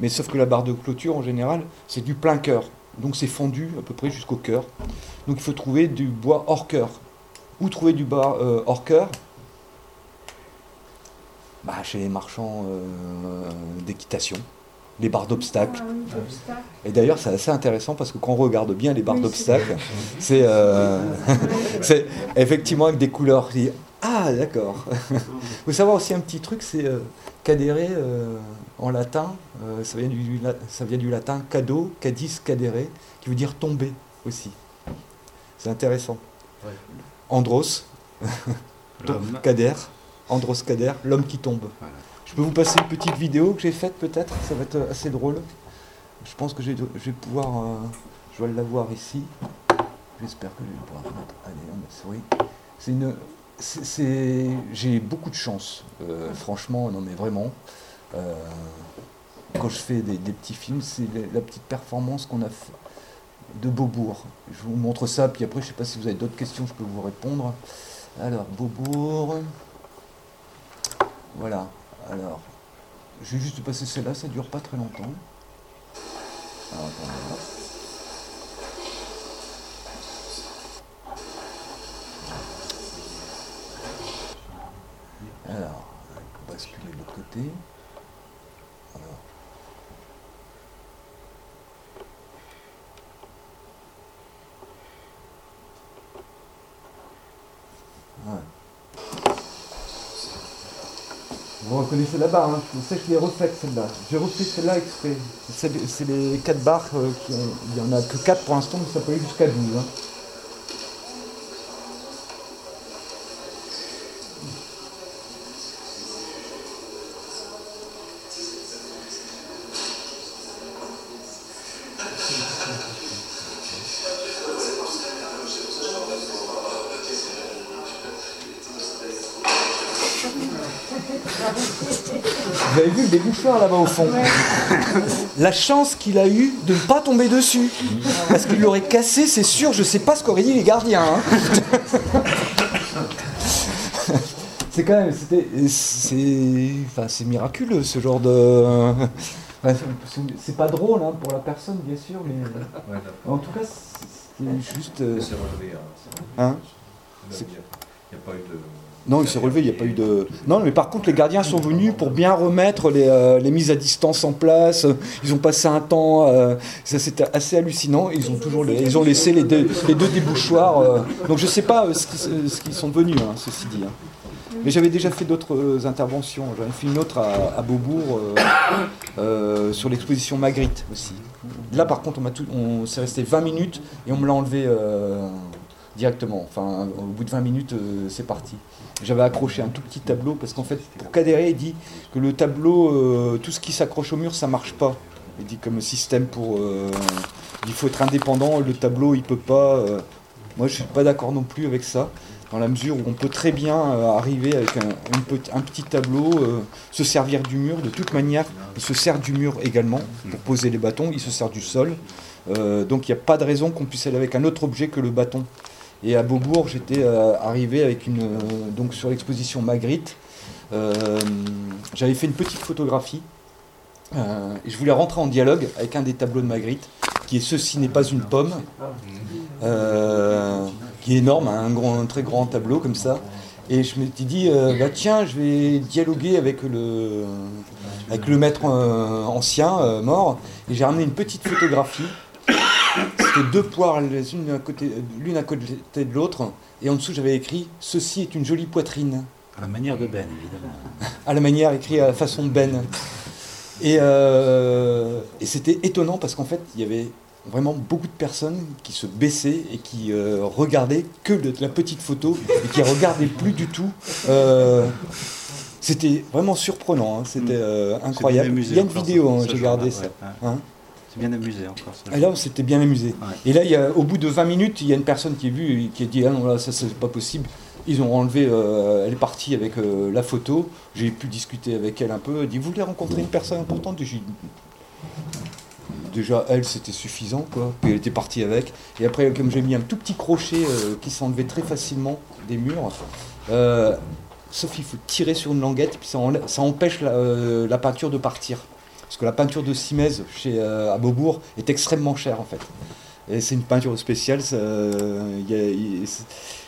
Mais sauf que la barre de clôture, en général, c'est du plein cœur. Donc c'est fondu à peu près jusqu'au cœur. Donc il faut trouver du bois hors cœur. Où trouver du bois euh, hors cœur? Bah, Chez les marchands euh, d'équitation les barres d'obstacles. Ah Et d'ailleurs, c'est assez intéressant parce que quand on regarde bien les barres d'obstacles, [laughs] c'est effectivement avec des couleurs. Ah, d'accord. Il [laughs] faut savoir aussi un petit truc, c'est euh, cadere euh, en latin, euh, ça, vient du, ça vient du latin cado, cadis, cadere, qui veut dire tomber aussi. C'est intéressant. Andros, [laughs] cader, Andros cader, l'homme qui tombe. Je peux vous passer une petite vidéo que j'ai faite peut-être, ça va être assez drôle. Je pense que je vais pouvoir, je vais l'avoir ici. J'espère que je vais pouvoir. Allez, on va souris. c'est une, j'ai beaucoup de chance, euh, franchement, non mais vraiment. Euh, quand je fais des, petits films, c'est la, petite performance qu'on a fait de Beaubourg. Je vous montre ça, puis après, je sais pas si vous avez d'autres questions, je peux vous répondre. Alors, Beaubourg. Voilà. Alors, je vais juste passer celle-là, ça dure pas très longtemps. Alors, Alors, basculer de l'autre côté. Vous reconnaissez la barre, hein je sais que je l'ai celle-là. J'ai refait celle-là exprès. C'est les 4 barres euh, qui ont... Il n'y en a que 4 pour l'instant, mais ça peut aller jusqu'à 12. Hein. Là-bas au fond La chance qu'il a eu de ne pas tomber dessus. Parce qu'il l'aurait cassé, c'est sûr, je sais pas ce qu'auraient dit les gardiens. Hein. c'est quand même, c'est, enfin, c'est miraculeux ce genre de. c'est pas drôle hein, pour la personne, bien sûr, mais en tout cas, c'est juste. Euh, c'est relevé. Hein, il n'y a pas eu de. Non, il s'est relevé, il n'y a pas eu de. Non, mais par contre, les gardiens sont venus pour bien remettre les, euh, mises à distance en place. Ils ont passé un temps, euh, c'était assez hallucinant. Ils ont toujours, ils ont laissé les deux, les débouchoirs. Euh. donc je ne sais pas ce qu'ils sont devenus, hein, ceci dit. Hein. Mais j'avais déjà fait d'autres interventions. J'en ai fait une autre à, Beaubourg sur l'exposition Magritte aussi. Là, par contre, on, on s'est resté 20 minutes et on me l'a enlevé directement. Enfin, au bout de 20 minutes, c'est parti. J'avais accroché un tout petit tableau parce qu'en fait, pour Cadéré, il dit que le tableau, euh, tout ce qui s'accroche au mur, ça marche pas. Il dit comme système pour. Euh, il faut être indépendant, le tableau, il peut pas. Euh. moi, je suis pas d'accord non plus avec ça, dans la mesure où on peut très bien arriver avec un, petit tableau, se servir du mur. De toute manière, il se sert du mur également pour poser les bâtons, il se sert du sol. donc il n'y a pas de raison qu'on puisse aller avec un autre objet que le bâton. Et à Beaubourg, j'étais euh, arrivé avec une, euh, donc sur l'exposition Magritte. Euh, j'avais fait une petite photographie. et je voulais rentrer en dialogue avec un des tableaux de Magritte, qui est Ceci n'est pas une pomme, qui est énorme, un, grand, un très grand tableau comme ça. Et je m'étais dit, bah tiens, je vais dialoguer avec le, avec le maître ancien mort. Et j'ai ramené une petite photographie c'était deux poires, l'une à côté, l'une à côté de l'autre, et en dessous j'avais écrit Ceci est une jolie poitrine. À la manière de Ben, évidemment. à la manière écrit à la façon de Ben. Et, euh, et c'était étonnant parce qu'en fait, il y avait vraiment beaucoup de personnes qui se baissaient et qui euh, regardaient que la petite photo et qui regardaient plus du tout. Euh, c'était vraiment surprenant, hein. c'était incroyable. Il y a une vidéo, hein, j'ai gardé ça. Hein bien amusé encore. Et là, on s'était bien amusé. Et là, il y a, au bout de 20 minutes, il y a une personne qui est vue qui a dit Ah non, là, ça, c'est pas possible. Ils ont enlevé, euh, elle est partie avec euh, la photo. J'ai pu discuter avec elle un peu. Elle dit Vous voulez rencontrer une personne importante? Déjà, elle, c'était suffisant, quoi. Puis elle était partie avec. Et après, comme j'ai mis un tout petit crochet euh, qui s'enlevait très facilement des murs, sauf qu'il faut tirer sur une languette, puis ça, ça empêche la, la peinture de partir. Parce que la peinture de Simez chez, euh, à Beaubourg est extrêmement chère en fait. Et c'est une peinture spéciale, ça,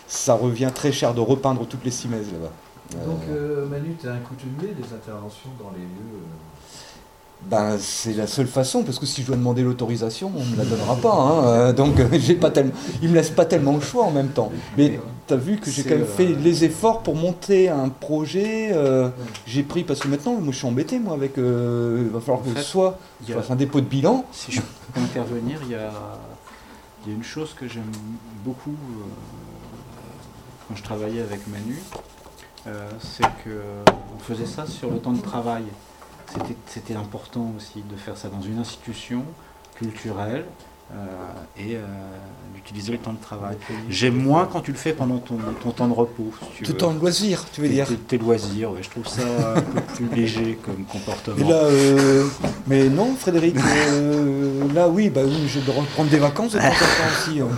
ça, revient très cher de repeindre toutes les Simez là-bas. Donc euh, Manu, tu es un coutumier des interventions dans les lieux euh, ben, c'est la seule façon, parce que si je dois demander l'autorisation, on ne me la donnera pas. Hein. Euh, donc, j'ai pas tellement, il me laisse pas tellement le choix en même temps. Mais tu as vu que j'ai quand même fait les efforts pour monter un projet. Euh, j'ai pris, parce que maintenant, moi je suis embêté, moi, avec. Euh, il va falloir que soit un dépôt de bilan. Si je peux intervenir, il y a, y a, une chose que j'aime beaucoup quand je travaillais avec Manu, c'est qu'on faisait ça sur le temps de travail c'était important aussi de faire ça dans une institution culturelle et d'utiliser le temps de travail. J'aime moins quand tu le fais pendant ton, temps de repos. Tout temps de loisir, tu veux dire Tes, loisirs, je trouve ça un peu [laughs] plus léger comme comportement. Mais là, mais non, Frédéric, là oui, bah oui, je dois prendre des vacances de temps en temps aussi. Hein.